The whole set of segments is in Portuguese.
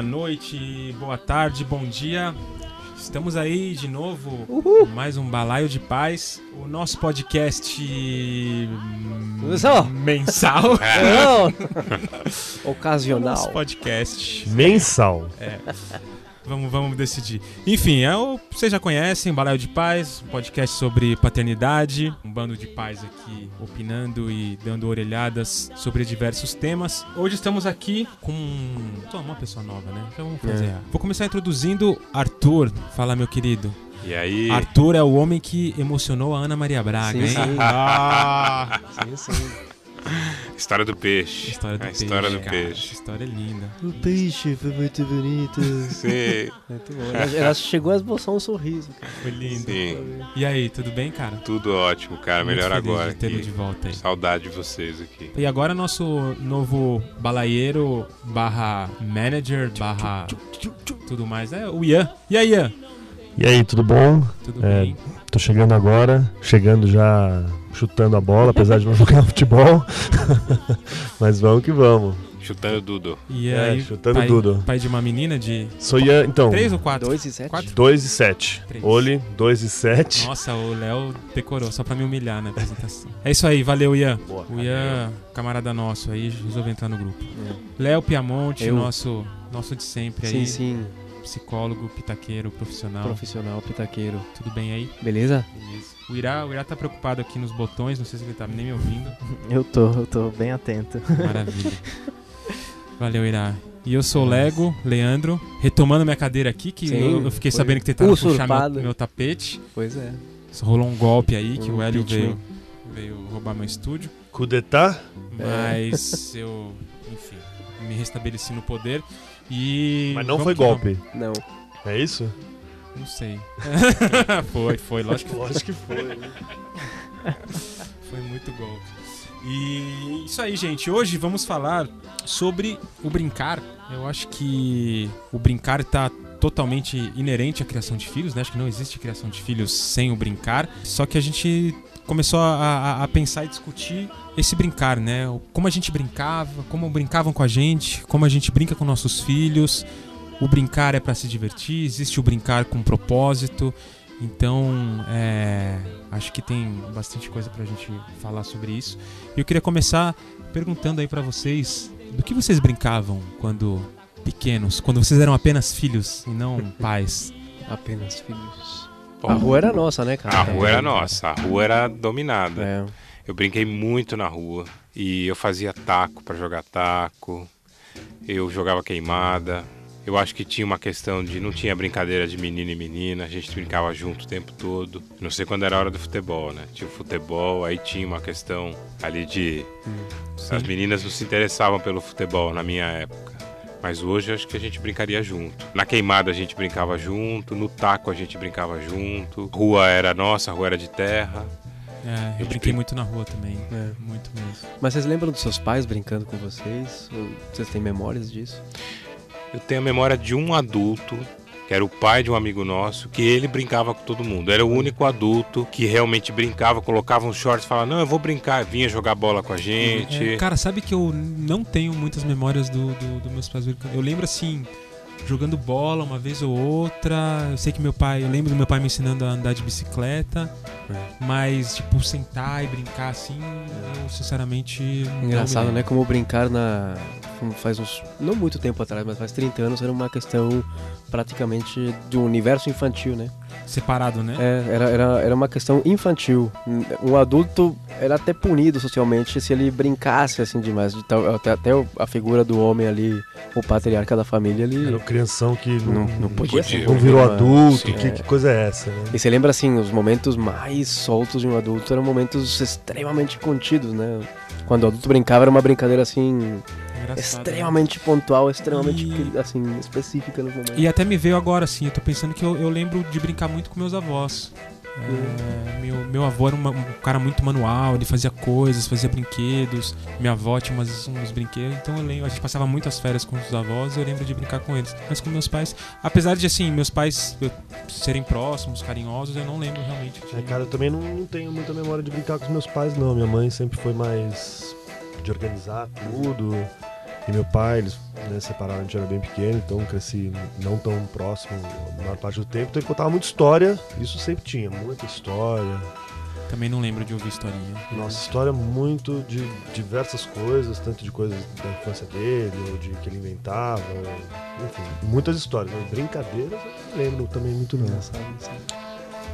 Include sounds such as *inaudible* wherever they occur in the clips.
Boa noite, boa tarde, bom dia. Estamos aí de novo, Uhul. mais um Balaio de Paz, o nosso podcast mensal. *laughs* Não. *laughs* Ocasional. Nosso podcast Mensal. É. Vamos, vamos decidir. Enfim, é o, vocês já conhecem, Balaio de Paz, um podcast sobre paternidade. Um bando de pais aqui opinando e dando orelhadas sobre diversos temas. Hoje estamos aqui com uma pessoa nova, né? Então vamos fazer. É. Vou começar introduzindo Arthur. Fala, meu querido. E aí? Arthur é o homem que emocionou a Ana Maria Braga, Sim, hein? sim. Ah! Sim, sim. História do peixe. História do a peixe. história do cara. peixe. Essa história é linda. O peixe foi muito bonito. Sim, Muito bom. Ela, ela chegou a esboçar um sorriso. Cara. Foi lindo. sim. E aí, tudo bem, cara? Tudo ótimo, cara. Muito Melhor feliz agora. De de volta aí. Saudade de vocês aqui. E agora nosso novo balaieiro barra manager barra tudo mais é o Ian. E aí, Ian? E aí, tudo bom? Tudo É, bem? Tô chegando agora, chegando já chutando a bola, apesar de não *laughs* jogar futebol. *laughs* Mas vamos que vamos. Chutando Dudo. E é, aí, chutando pai, tudo. pai de uma menina de Sou Ian, então, três ou quatro? 2 e 7. Quatro? 2 e 7. Três. Oli, 2 e 7. Nossa, o Léo decorou só pra me humilhar na apresentação. É isso aí, valeu, Ian. Boa, O Ian, camarada nosso aí, resolveu entrar no grupo. É. Léo Piamonte, Eu. nosso, nosso de sempre Sim, aí. sim. Psicólogo, pitaqueiro, profissional. Profissional, pitaqueiro. Tudo bem aí? Beleza? Beleza. O Irá, o Irá tá preocupado aqui nos botões, não sei se ele tá nem me ouvindo. *laughs* Eu tô, eu tô bem atento. Maravilha. *laughs* Valeu, Irá. E eu sou o Lego, Leandro, retomando minha cadeira aqui, que Sim, eu, eu fiquei sabendo que tentaram puxar meu, meu tapete. Pois é. Rolou um golpe aí, que Um o Hélio veio, veio roubar meu estúdio. Kudetá? Mas eu, enfim, me restabeleci no poder. E. Mas não foi golpe. Não. É isso? Não sei. *laughs* foi, foi, lógico que Lógico que foi. *laughs* Foi muito golpe. E isso aí, gente. Hoje vamos falar sobre o brincar. Eu acho que o brincar está totalmente inerente à criação de filhos, né? Acho que não existe criação de filhos sem o brincar. Só que a gente começou a, a- a pensar e discutir esse brincar, né? Como a gente brincava, como brincavam com a gente, como a gente brinca com nossos filhos. O brincar é para se divertir, existe o brincar com propósito. Então, é, acho que tem bastante coisa pra gente falar sobre isso. E eu queria começar perguntando aí pra vocês, do que vocês brincavam quando pequenos, quando vocês eram apenas filhos e não pais? Apenas filhos. A rua era nossa, né, cara? a rua era nossa, a rua era dominada. É. Eu brinquei muito na rua e eu fazia taco pra jogar taco. Eu jogava queimada. Eu acho que tinha uma questão de não tinha brincadeira de menino e menina, a gente brincava junto o tempo todo. Não sei quando era a hora do futebol, né? Tinha o futebol, aí tinha uma questão ali de as meninas não se interessavam pelo futebol na minha época. Mas hoje acho que a gente brincaria junto. Na queimada a gente brincava junto, no taco a gente brincava junto. Rua era nossa, a rua era de terra. É, eu brinquei brin- muito na rua também, É. muito mesmo. Mas vocês lembram dos seus pais brincando com vocês? Ou Vocês têm memórias disso? Eu tenho a memória de um adulto, que era o pai de um amigo nosso, que ele brincava com todo mundo. Era o único adulto que realmente brincava, colocava uns shorts falava: Não, eu vou brincar. Vinha jogar bola com a gente. É, cara, sabe que eu não tenho muitas memórias do, do, do meus pais brincando. Eu lembro assim, jogando bola uma vez ou outra. Eu sei que meu pai, eu lembro do meu pai me ensinando a andar de bicicleta, mas tipo sentar e brincar assim, eu sinceramente Engraçado, né? Como brincar na. Faz uns. Não muito tempo atrás, mas faz 30 anos era uma questão praticamente um universo infantil, né? Separado, né? É, era, era, era uma questão infantil. Um adulto era até punido socialmente se ele brincasse assim demais. De tal- Até, até a figura do homem ali, o patriarca da família, ele Era o crianção que não, não, não podia podia. ser. não virou uma- adulto. Sim. Que, que coisa é essa, né? E você lembra assim, os momentos mais soltos de um adulto eram momentos extremamente contidos, né? Quando o adulto brincava era uma brincadeira assim, Engraçado, né? extremamente pontual, extremamente E- assim, específica nos momentos. E até me veio agora, assim, eu tô pensando que eu, eu lembro de brincar muito com meus avós. É, meu, meu avô era uma- um cara muito manual, ele fazia coisas, fazia brinquedos. Minha avó tinha umas, uns brinquedos, então eu lembro, a gente passava muitas férias com os avós e eu lembro de brincar com eles. Mas com meus pais, apesar de assim, meus pais eu, serem próximos, carinhosos, eu não lembro realmente. de- É, cara, eu também não, não tenho muita memória de brincar com os meus pais, não. Minha mãe sempre foi mais de organizar tudo. E meu pai, eles né, separaram, a gente era bem pequeno, então cresci não tão próximo a maior parte do tempo. Então ele contava muita história, isso sempre tinha, muita história. Também não lembro de ouvir historinha. Nossa, história muito de diversas coisas, tanto de coisas da infância dele, ou de que ele inventava, ou, enfim, muitas histórias. Brincadeiras eu não lembro também muito não, sabe?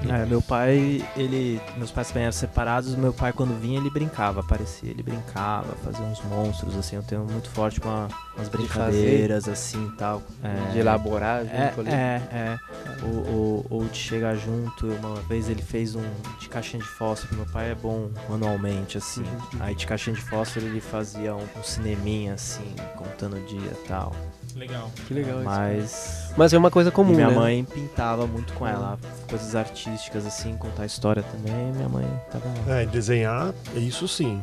É, meu pai, ele. Meus pais também eram separados, meu pai quando vinha ele brincava, aparecia, ele brincava, fazia uns monstros, assim, eu tenho muito forte uma, umas brincadeiras assim e tal. É, De elaborar É, junto ali. é, é. Ou, ou, ou de chegar junto. Uma vez ele fez um de caixinha de fósforo. Meu pai é bom manualmente, assim. Aí de caixinha de fósforo ele fazia um, um cineminha, assim, contando o dia e tal. Legal. Que legal isso. Mas. Mas é uma coisa E comum, minha né? mãe pintava muito com ela. Coisas artísticas, assim, contar história também. Minha mãe tava. É, e desenhar, isso sim.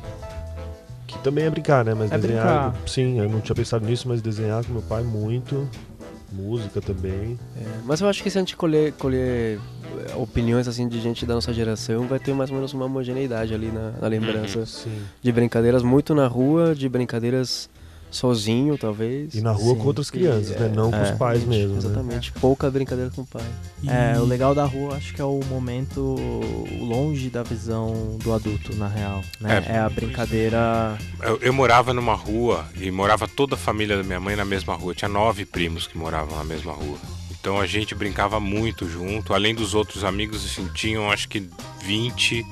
Que também é brincar, né? Mas É desenhar, brincar. sim, eu não tinha pensado nisso, mas desenhar com meu pai muito. Música também. É, mas eu acho que se a gente colher, colher eh, opiniões assim de gente da nossa geração, vai ter mais ou menos uma homogeneidade ali na, na lembrança. Sim. De brincadeiras muito na rua, de brincadeiras sozinho, talvez. E na rua Sim. com outras crianças, né? É, Não com os é, pais mesmo. Né? Exatamente. Pouca brincadeira com o pai. E- É, o legal da rua acho que é o momento longe da visão do adulto, na real. Né? É. É, a brincadeira. Eu, eu morava numa rua e morava toda a família da minha mãe na mesma rua. Tinha nove primos que moravam na mesma rua. Então a gente brincava muito junto. Além dos outros amigos, assim, tinham acho que 20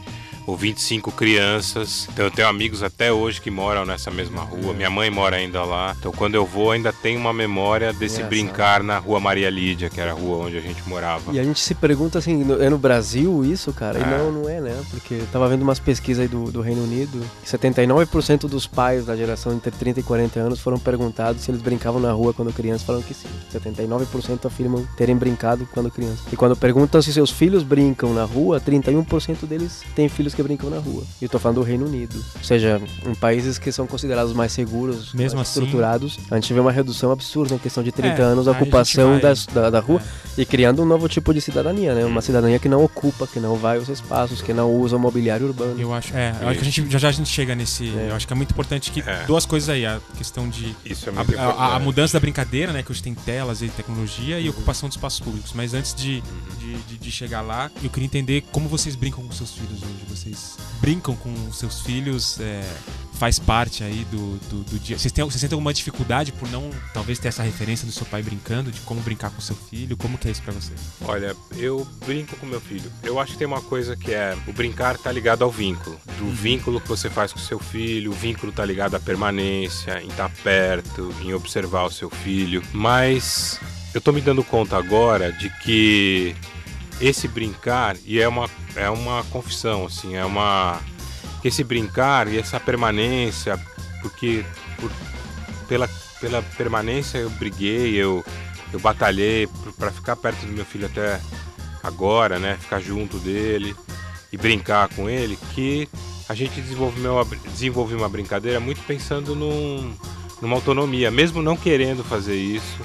ou 25 crianças. Então eu tenho amigos até hoje que moram nessa mesma rua. Minha mãe mora ainda lá. Então quando eu vou, ainda tenho uma memória desse brincar na rua Maria Lídia, que era a rua onde a gente morava. E a gente se pergunta assim, no- é no Brasil isso, cara? E É. não, não é, né? Porque eu tava vendo umas pesquisas aí do, do Reino Unido, que 79% dos pais da geração entre 30 e 40 anos foram perguntados se eles brincavam na rua quando crianças, falam que sim. 79% afirmam terem brincado quando crianças. E quando perguntam se seus filhos brincam na rua, 31% deles têm filhos que brincam na rua. E eu tô falando do Reino Unido. Ou seja, em países que são considerados mais seguros, Mesmo mais assim- estruturados, a gente vê uma redução absurda em questão de 30 É, anos, a a ocupação vai- das- da, da rua. É. E criando um novo tipo de cidadania, né? Uma cidadania que não ocupa, que não vai aos espaços, que não usa o mobiliário urbano. Eu acho, é, eu acho que a gente já já a gente chega nesse. É. Eu acho que é muito importante que É. duas coisas aí, a questão de Isso é a, muito a- a importante. mudança da brincadeira, né? Que hoje tem telas e tecnologia e ocupação de espaços públicos. Mas antes de, de, de- de chegar lá, eu queria entender como vocês brincam com seus filhos hoje. Vocês brincam com seus filhos? é, faz parte aí do, do, do dia. Vocês, têm, vocês sentem alguma dificuldade por não, talvez, ter essa referência do seu pai brincando, de como brincar com seu filho? Como que é isso pra vocês? Olha, eu brinco com meu filho. Eu acho que tem uma coisa que é o brincar tá ligado ao vínculo. Do vínculo que você faz com seu filho, o vínculo tá ligado à permanência, em estar perto, em observar o seu filho. Mas eu tô me dando conta agora de que esse brincar, e é uma, é uma confissão, assim, é uma. que Esse brincar e essa permanência, porque por- pela, pela permanência eu briguei, eu, eu batalhei para ficar perto do meu filho até agora, né? Ficar junto dele e brincar com ele, que a gente desenvolveu uma, uma brincadeira muito pensando num, numa autonomia, mesmo não querendo fazer isso,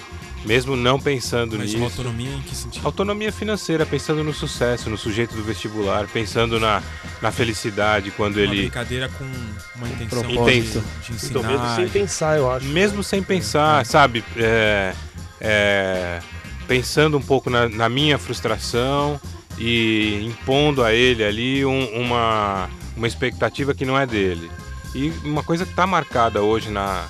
mesmo não pensando Mas nisso. uma autonomia em que sentido? Autonomia financeira, pensando no sucesso, no sujeito do vestibular, pensando na, na felicidade quando Uma ele. brincadeira com uma intenção de, propósito. de ensinar. Então, mesmo sem de- pensar, eu acho. Mesmo sem pensar, sabe? É, é, pensando um pouco na, na minha frustração e impondo a ele ali um- uma, uma expectativa que não é dele. E uma coisa que está marcada hoje na,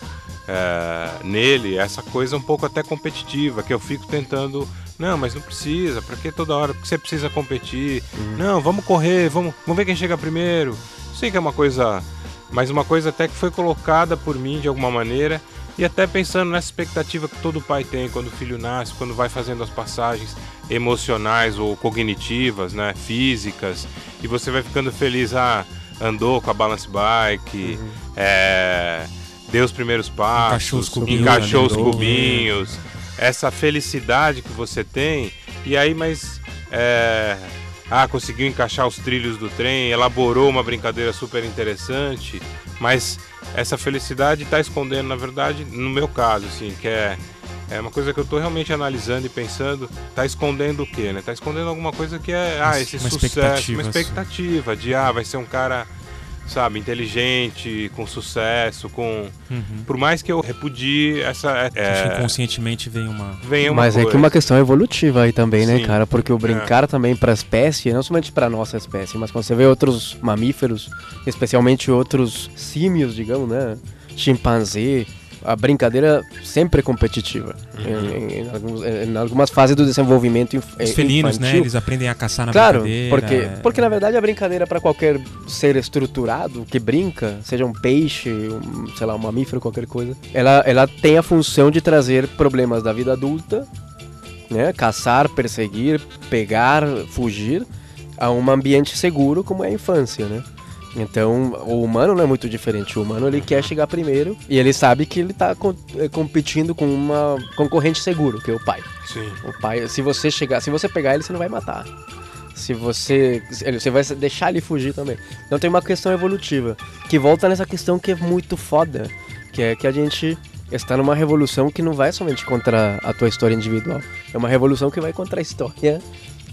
é, nele, essa coisa um pouco até competitiva, que eu fico tentando. Não, mas não precisa, pra que toda hora? Porque você precisa competir. Não, vamos correr, vamos, vamos ver quem chega primeiro. Sei que é uma coisa. Mas uma coisa até que foi colocada por mim de alguma maneira. E até pensando nessa expectativa que todo pai tem quando o filho nasce, quando vai fazendo as passagens emocionais ou cognitivas, né, físicas, e você vai ficando feliz, ah, andou com a balance bike, é, deu os primeiros passos, Encaixou os cubinhos, encaixou os andou. cubinhos, essa felicidade que você tem, e aí, mas é, ah, conseguiu encaixar os trilhos do trem, elaborou uma brincadeira super interessante, mas essa felicidade está escondendo, na verdade, no meu caso, assim, que é, é uma coisa que eu estou realmente analisando e pensando, está escondendo o quê, né? Está escondendo alguma coisa que é, ah, esse uma sucesso, expectativa, uma expectativa de, ah, vai ser um cara sabe, inteligente, com sucesso, com. Uhum. Por mais que eu repudie essa. Que É, inconscientemente vem uma. vem uma Mas é coisa. que uma questão evolutiva aí também, né, Sim. cara? Porque o brincar também pra espécie, não somente pra nossa espécie, mas quando você vê outros mamíferos, especialmente outros símios, digamos, né? Chimpanzé, a brincadeira sempre é competitiva. Em, em- em alguns- em algumas fases do desenvolvimento inf- Os eh, felinos, né? infantil. Eles aprendem a caçar na Claro, brincadeira. porque, é. porque na verdade a brincadeira para qualquer ser estruturado que brinca, seja um peixe, um, sei lá, um mamífero, qualquer coisa, ela, ela tem a função de trazer problemas da vida adulta, né? Caçar, perseguir, pegar, fugir a um ambiente seguro como é a infância, né? Então, o humano não é muito diferente. O humano ele quer chegar primeiro e ele sabe que ele está competindo com uma concorrente seguro, que é o pai. Sim. O pai, se você chegar, se você pegar ele, você não vai matar. Se você, você vai deixar ele fugir também. Então tem uma questão evolutiva que volta nessa questão que é muito foda, que é que a gente está numa revolução que não vai somente contra a tua história individual, é uma revolução que vai contra a história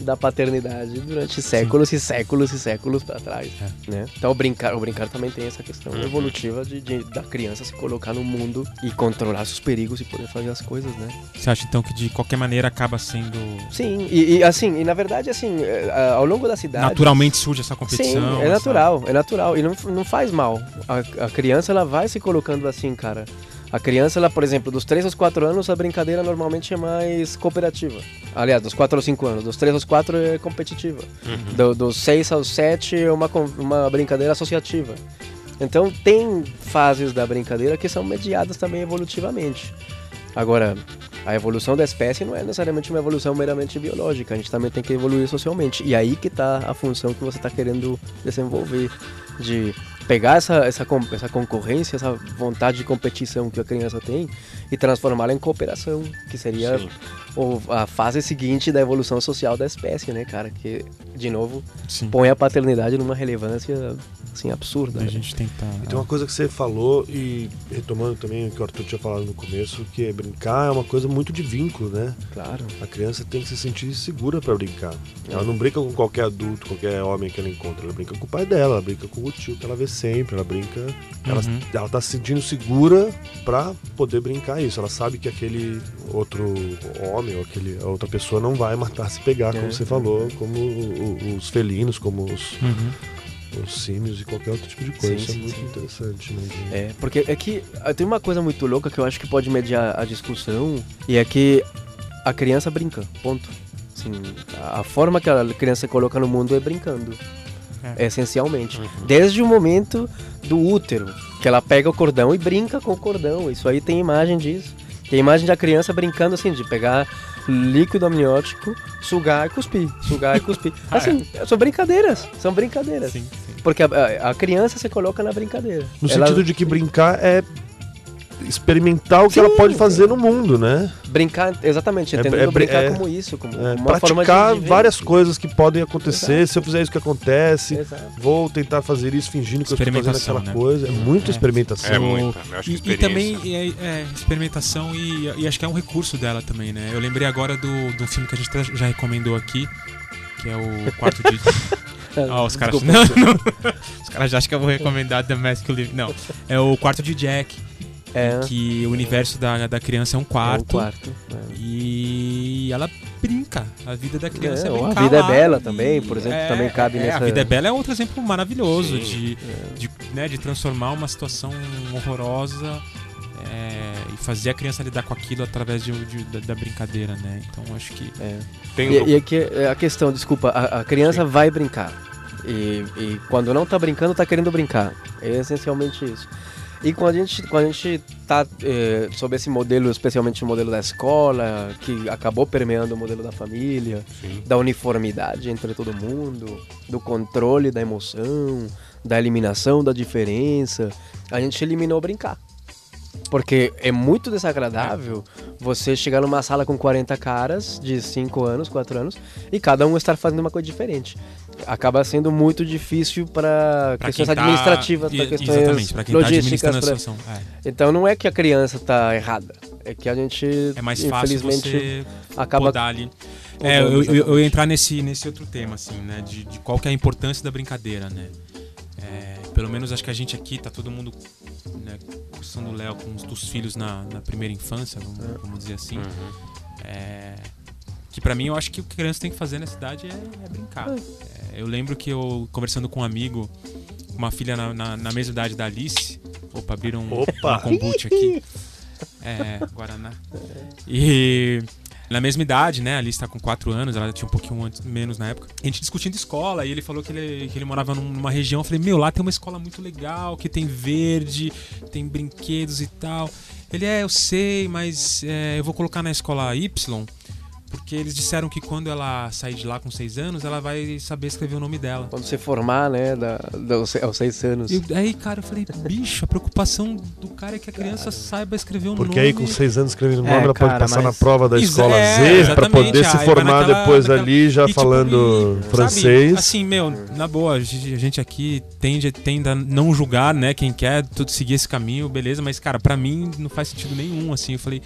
da paternidade durante séculos e séculos e séculos para trás, né? Então o brincar, o brincar também tem essa questão evolutiva de, de- da criança se colocar no mundo e controlar seus perigos e poder fazer as coisas, né? Você acha então que de qualquer maneira acaba sendo. Sim, e, e, assim, e na verdade, assim, é, ao longo da cidade. Naturalmente surge essa competição. Sim, é essa- natural, é natural. E não, não faz mal. A, a criança, ela vai se colocando assim, cara. A criança, ela, por exemplo, dos 3 aos 4 anos, a brincadeira normalmente é mais cooperativa. Aliás, dos 4 aos 5 anos. Dos 3 aos 4 é competitiva. Do- dos 6 aos 7 é uma, uma brincadeira associativa. Então, tem fases da brincadeira que são mediadas também evolutivamente. Agora, a evolução da espécie não é necessariamente uma evolução meramente biológica, a gente também tem que evoluir socialmente. E aí que está a função que você está querendo desenvolver, de pegar essa, essa, essa concorrência, essa vontade de competição que a criança tem e transformá-la em cooperação, que seria Sim. a fase seguinte da evolução social da espécie, né, cara? Que, de novo, Sim. põe a paternidade numa relevância, assim, absurda. A né? gente tentar. E tem uma coisa que você falou, e retomando também o que o Arthur tinha falado no começo, que é brincar é uma coisa muito de vínculo, né? Claro. A criança tem que se sentir segura pra brincar. Ela não brinca com qualquer adulto, qualquer homem que ela encontra. Ela brinca com o pai dela, ela brinca com o tio que ela vê sempre, ela brinca. Ela, Uhum. ela tá se sentindo segura pra poder brincar isso. Ela sabe que aquele outro homem ou aquele, a outra pessoa não vai matar se pegar, como É. você falou, como os felinos, como os, Uhum. Os símios e qualquer outro tipo de coisa. Sim, isso é sim, muito sim. interessante, né? É, porque é que ah, tem uma coisa muito louca que eu acho que pode mediar a discussão e é que a criança brinca, ponto. Assim, a forma que a criança se coloca no mundo é brincando, É. essencialmente. Desde o momento do útero, que ela pega o cordão e brinca com o cordão. Isso aí tem imagem disso. Tem imagem da criança brincando assim, de pegar líquido amniótico, sugar e cuspir, sugar e cuspir. *laughs* Ah, Assim, são brincadeiras, são brincadeiras. Sim. Porque a, a- criança se coloca na brincadeira. No Ela- sentido de que brincar é experimentar o que ela Sim, pode fazer no mundo, né? Brincar, exatamente, É- entendendo é- brincar é- como isso, como É, uma forma de praticar várias coisas que podem acontecer. Exato. Se eu fizer isso que acontece, Exato. vou tentar fazer isso fingindo que eu estou fazendo aquela né? coisa. É muita É. experimentação. É. Eu acho que E, e também é, é, experimentação e, e acho que é um recurso dela também, né? Eu lembrei agora do, do filme que a gente já recomendou aqui, que é o quarto de. *laughs* Ah, os caras. Não, não. Os caras já acham que eu vou recomendar The Mask Live. Não. É o quarto de Jack, É, que o universo da, da criança é um é um quarto. quarto. é. E ela brinca. A vida da criança é, É, ou a brincar vida é bela também, por exemplo, também cabe é, nessa- A vida é bela é outro exemplo maravilhoso Sim. de, de, né, de transformar uma situação horrorosa é, e fazer a criança lidar com aquilo através de, de- da, da brincadeira, né? Então acho que É. Tem um E, e aqui é a questão, desculpa, a, a criança vai brincar. E, e quando não tá brincando, tá querendo brincar. É essencialmente isso. E quando a gente, quando a gente tá eh, sob esse modelo, especialmente o modelo da escola, que acabou permeando o modelo da família, Sim. da uniformidade entre todo mundo, do controle da emoção, da eliminação da diferença, a gente eliminou brincar. Porque é muito desagradável você chegar numa sala com 40 caras de 5 anos, 4 anos, e cada um estar fazendo uma coisa diferente. Acaba sendo muito difícil para questões tá- administrativas, para questões Exatamente, pra quem tá logísticas. a pra- situação. É, Então não é que a criança está errada, é que a gente, é mais fácil infelizmente, acaba podar ali. É, eu, eu- eu ia entrar nesse, nesse outro tema, assim, né? De, de qual que é a importância da brincadeira, né? É, pelo menos acho que a gente aqui tá todo mundo, né, cursando o Léo com os dos filhos na, na primeira infância, vamos, vamos dizer assim. É, que pra mim eu acho que o que a criança tem que fazer nessa idade é, é brincar. É, eu lembro que eu, conversando com um amigo, uma filha na, na, na mesma idade da Alice, opa, abriram um, Opa! uma kombucha aqui. *laughs* É, Guaraná. E na mesma idade, né? A Alice tá com 4 anos, ela tinha um pouquinho antes- menos na época. A gente discutindo escola, e ele falou que ele, que ele morava num- numa região. Eu falei, meu, lá tem uma escola muito legal, que tem verde, tem brinquedos e tal. Ele, é, eu sei, mas é, eu vou colocar na escola Y, porque eles disseram que quando ela sair de lá com 6 anos, ela vai saber escrever o nome dela. Quando você formar, né, da, da, aos seis anos. E aí, cara, eu falei, bicho, a preocupação do cara é que a criança saiba escrever o Porque nome. aí com seis anos escrevendo o É, nome, ela pode cara, passar na mas- prova da escola é, Z pra poder se aí vai formar naquela- depois naquela- ali já E, tipo, falando e, francês. Sabe, assim, meu, na boa, a gente a aqui tende, tende a não julgar, né? Quem quer tudo seguir esse caminho, beleza, mas, cara, pra mim não faz sentido nenhum, assim. Eu falei.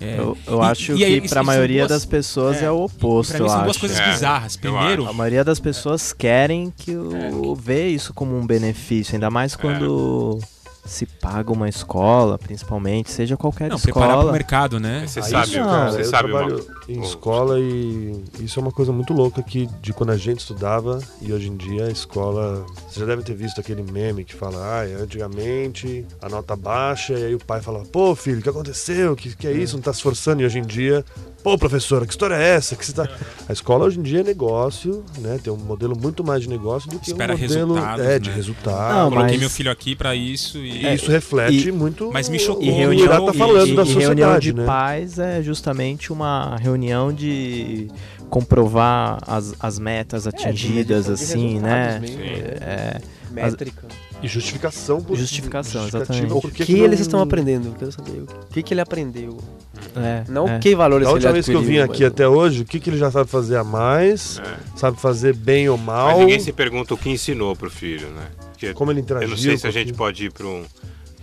é, Eu, eu e- acho e aí, que pra isso maioria das pessoas é, é, o oposto, pra mim eu são duas acho. coisas É, bizarras. Primeiro, A maioria das pessoas querem que o vê isso como um benefício, ainda mais quando se paga uma escola, principalmente, seja qualquer não, preparar pro escola. mercado, né? Você Aí, sabe, não, você eu sabe uma... trabalho em Oh, escola e isso é uma coisa muito louca que de quando a gente estudava e hoje em dia a escola. Você já deve ter visto aquele meme que fala, ah, antigamente a nota baixa, e aí o pai fala, pô filho, o que aconteceu? O que, que é isso? Não tá se esforçando? E hoje em dia, pô professora, que história é essa? Que você tá... *laughs* A escola hoje em dia é negócio, né? Tem um modelo muito mais de negócio do que Espera um modelo resultados, é, de né? resultado. Não, Coloquei mas- meu filho aqui pra isso e. E isso reflete e- muito mas me chocou. E o que reunião, o Irá tá e- falando e- da e sociedade, reunião de né? pais é justamente uma reunião de comprovar as, as metas atingidas, de assim, né? mesmo, Sim. É, Métrica. E justificação por Justificação, exatamente. por O que que, não- eles estão aprendendo? Eu quero saber o que, que ele aprendeu. é, Não é. que valores Da ele última vez que eu vim aqui mas- até hoje, o que, que ele já sabe fazer a mais? É. Sabe fazer bem ou mal? Mas ninguém se pergunta o que ensinou pro filho, né? Porque Como ele interagiu? eu não sei se a gente pode ir pra um,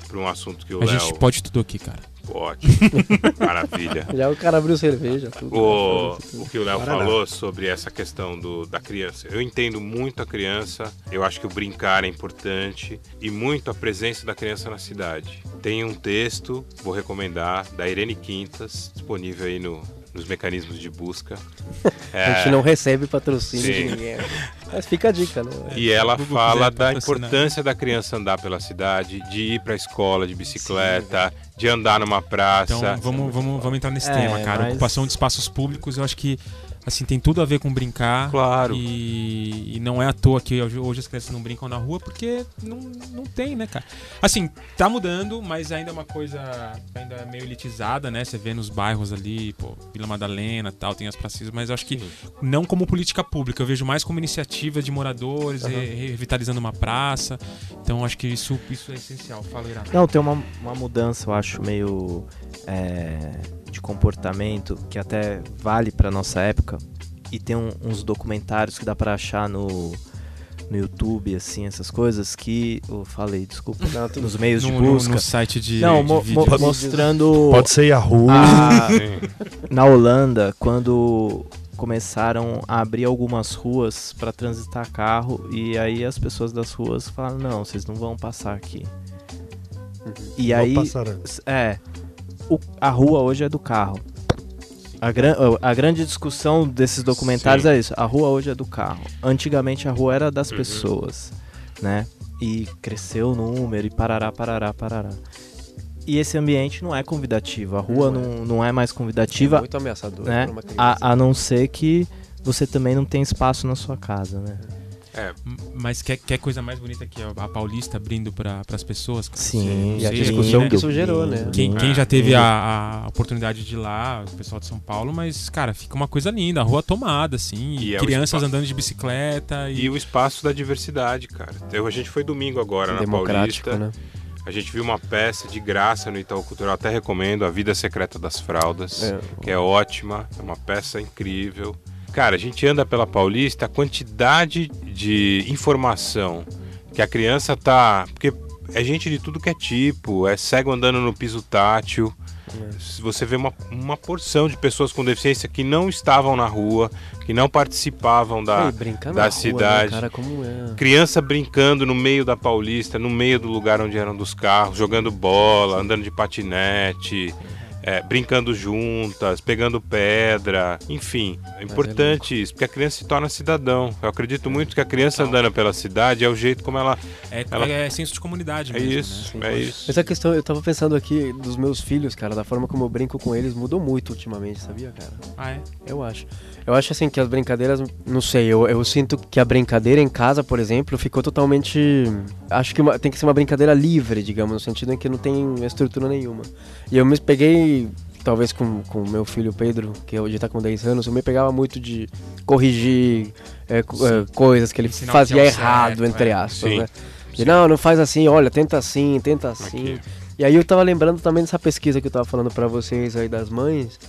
pra um assunto que o A Léo gente pode tudo aqui, cara. Pode. *laughs* Maravilha. Já o cara abriu cerveja, tudo. O, o que o Léo falou sobre essa questão do, da criança. Eu entendo muito a criança, eu acho que o brincar é importante e muito a presença da criança na cidade. Tem um texto, vou recomendar, da Irene Quintas, disponível aí no, nos mecanismos de busca. *laughs* A gente não recebe patrocínio Sim. de ninguém. Mas fica a dica, né? E ela Google fala da importância da criança andar pela cidade, de ir pra escola de bicicleta, de andar numa praça. Então vamos, vamos, vamos entrar nesse É, tema, cara. mas- Ocupação de espaços públicos, eu acho que assim tem tudo a ver com brincar. Claro. E, e não é à toa que hoje, as crianças não brincam na rua, porque não, não tem, né, cara? Assim, tá mudando, mas ainda é uma coisa ainda meio elitizada, né? Você vê nos bairros ali, pô, Vila Madalena tal, tem as pracinhas, mas eu acho que não como política pública, eu vejo mais como iniciativa de moradores, re- revitalizando uma praça. Então acho que isso, isso é essencial. Fala, Irá. Não, tem uma, uma mudança, eu acho, meio é, de comportamento que até vale pra nossa época. E tem um- uns documentários que dá pra achar no, no YouTube, assim, essas coisas que. Eu falei, desculpa. Não, nos meios de No, no- busca. no site de, Não, de mo- vídeos. mostrando Pode ser Yahoo. a- *laughs* na Holanda, quando começaram a abrir algumas ruas para transitar carro e aí as pessoas das ruas falaram não, vocês não vão passar aqui. E Vou aí passar antes. é o- a rua hoje é do carro. A, gran- a grande discussão desses documentários Sim. é isso. A rua hoje é do carro. Antigamente a rua era das Uhum. pessoas, né? E cresceu o número e parará, parará, parará. E esse ambiente não é convidativo. A rua Não é. não, não é mais É convidativa, muito ameaçador né? A, a não ser que você também não tem espaço na sua casa, né? É, Mas quer, quer coisa mais bonita que a, a Paulista abrindo para as pessoas? cara? Sim, E a discussão né? que isso gerou, né? Quem, É. quem já teve a, a oportunidade de ir lá, o pessoal de São Paulo, mas, cara, fica uma coisa linda, a rua tomada, assim, E e é crianças espaço- andando de bicicleta. E, E o espaço da diversidade, cara. Eu, a gente foi domingo agora na Paulista. né? A gente viu uma peça de graça no Itaú Cultural, até recomendo, A Vida Secreta das Fraldas, É. que é ótima, é uma peça incrível. Cara, a gente anda pela Paulista, a quantidade de informação que a criança tá. Porque é gente de tudo que é tipo, é cego andando no piso tátil, Você vê uma, uma porção de pessoas com deficiência que não estavam na rua, que não participavam da, Ei, da na rua, cidade. Né, cara, é. Criança brincando no meio da Paulista, no meio do lugar onde eram dos carros, jogando bola, andando de patinete, é, brincando juntas, pegando pedra, enfim. É importante isso, porque a criança se torna cidadão. Eu acredito muito que a criança andando pela cidade é o jeito como ela. É, Ela- é senso de comunidade É mesmo, isso, né? é isso. Essa questão, eu tava pensando aqui dos meus filhos, cara, da forma como eu brinco com eles mudou muito ultimamente, sabia, cara? Ah, é? Eu acho. Eu acho assim que as brincadeiras, não sei, eu, eu sinto que a brincadeira em casa, por exemplo, ficou totalmente. Acho que uma- tem que ser uma brincadeira livre, digamos, no sentido em que não tem estrutura nenhuma. E eu me peguei, talvez com o meu filho Pedro, que hoje tá com 10 anos, eu me pegava muito de corrigir é, é, coisas que ele Ensinar o que fazia é errado, certo, entre é. aspas, Sim. né? De, não, não faz assim, olha, tenta assim, tenta assim. Aqui. E aí eu tava lembrando também dessa pesquisa que eu tava falando pra vocês aí das mães,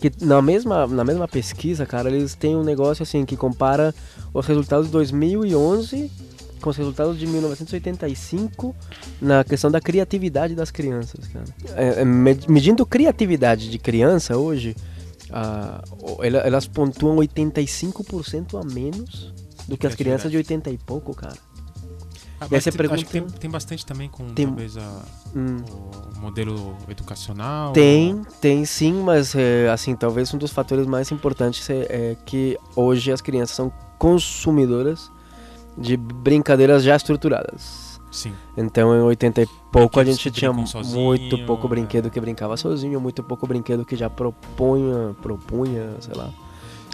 que na mesma, na mesma pesquisa, cara, eles têm um negócio assim que compara os resultados de 2011 com os resultados de 1985 na questão da criatividade das crianças, cara. É, é, med- medindo criatividade de criança hoje, ah, elas pontuam 85% a menos do que as crianças de 80 e pouco, cara. Ah, E aí você pergunta- Acho que tem, tem bastante também com Tem- talvez a- Hum. o modelo educacional. Tem, tem sim, mas é, assim, talvez um dos fatores mais importantes é, é que hoje as crianças são consumidoras de brincadeiras já estruturadas. Sim. Então em 80 e pouco a gente tinha sozinho, muito pouco é. brinquedo que brincava sozinho, muito pouco brinquedo que já propunha, propunha, sei lá.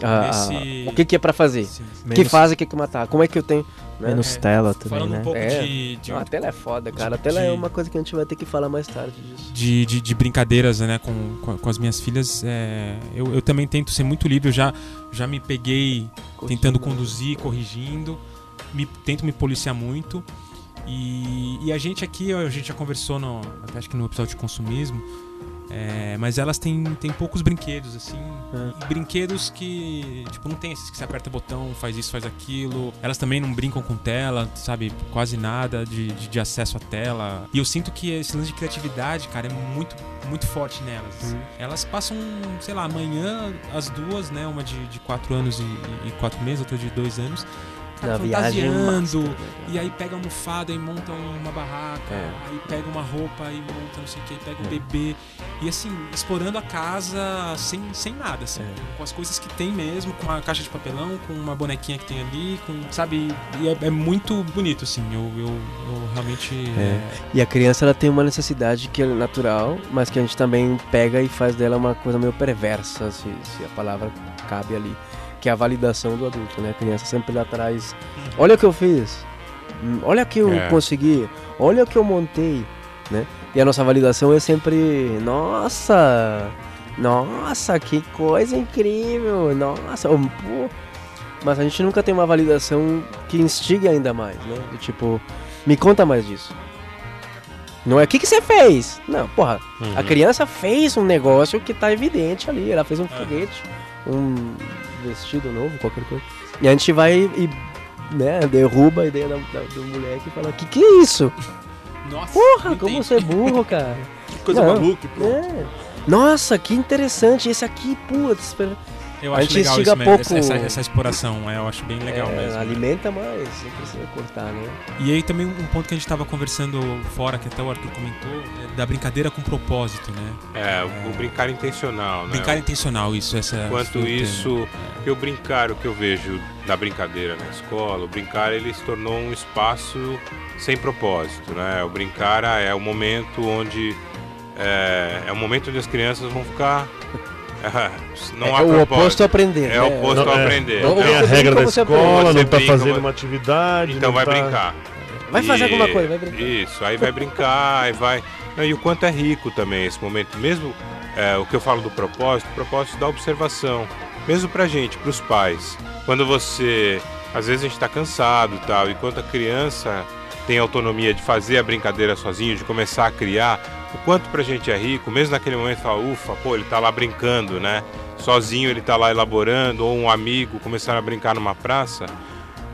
a- a- Nesse- o que, que é pra fazer? Sim. Que Menos, fase que que matar? Como é que eu tenho? Né? menos É, tela também, Falando né? um pouco É. de, de, Não, a tela é foda, cara. A de- tela é de- uma coisa que a gente vai ter que falar mais tarde disso. de, de, de brincadeiras né, com, com, com as minhas filhas, é, eu, eu também tento ser muito livre. Eu já, já me peguei tentando conduzir, corrigindo, me, tento me policiar muito. E, e a gente aqui, a gente já conversou no, até acho que no episódio de consumismo, é, mas elas têm, têm poucos brinquedos, assim. É. Brinquedos que, tipo, não tem esses que você aperta o botão, faz isso, faz aquilo. Elas também não brincam com tela, sabe? Quase nada de, de, de acesso à tela. E eu sinto que esse lance de criatividade, cara, é muito, muito forte nelas. Uhum. Elas passam, sei lá, amanhã, as duas, né? Uma de, de quatro anos e, e quatro meses, outra de dois anos. Viagem fantasiando, né, e aí pega a almofada e monta uma barraca, É. aí pega uma roupa e monta não sei o que, pega um bebê. E assim, explorando a casa sem, sem nada, assim, É. com as coisas que tem mesmo, com uma caixa de papelão, com uma bonequinha que tem ali, com. Sabe? E é, é muito bonito, assim. Eu, eu, eu realmente. É. E a criança ela tem uma necessidade que é natural, mas que a gente também pega e faz dela uma coisa meio perversa, se, se a palavra cabe ali. Que é a validação do adulto, né? A criança sempre lá atrás. Olha o que eu fiz. Olha o que eu É. consegui. Olha o que eu montei, né? E a nossa validação é sempre, nossa, nossa, que coisa incrível, nossa, pô. Mas a gente nunca tem uma validação que instigue ainda mais, né? Do tipo, me conta mais disso. Não é o que, que você fez? Não, porra, a criança fez um negócio que tá evidente ali. Ela fez um foguete, um vestido novo, qualquer coisa. E a gente vai e né, derruba a ideia da, da- do moleque e fala: Que que é isso? Nossa, Porra, como tem. você é burro, cara. Que *laughs* coisa Não. maluca. pô. É. Nossa, que interessante. Esse aqui, putz. Eu A acho gente legal isso mesmo, pouco- essa, essa, exploração, é, eu acho bem legal é, mesmo. né? Alimenta mais, não precisa cortar, né? E aí também um ponto que a gente tava conversando fora, que até o Arthur comentou, é da brincadeira com propósito, né? É, o, o brincar intencional, né? Brincar intencional, isso, essa Enquanto foi o termo. isso, eu brincar, o que eu vejo da brincadeira na escola, o brincar ele se tornou um espaço sem propósito, né? O brincar ah, é o momento onde é, é o momento onde as crianças vão ficar não é há o propósito. oposto a aprender. É o né? oposto Não, a é, aprender. Não tem a você regra da escola, não tá brinca, fazendo uma atividade. Então não vai tá... brincar. Vai fazer E- alguma coisa, vai brincar. Isso, aí vai brincar, e vai. Não, e o quanto é rico também esse momento. Mesmo é, o que eu falo do propósito, o propósito da observação. Mesmo pra gente, pros pais. Quando você. Às vezes a gente tá cansado e tal, e quando a criança tem autonomia de fazer a brincadeira sozinho, de começar a criar, o quanto pra gente é rico, mesmo naquele momento fala, ufa, pô, ele tá lá brincando, né? Sozinho ele tá lá elaborando, ou um amigo começaram a brincar numa praça.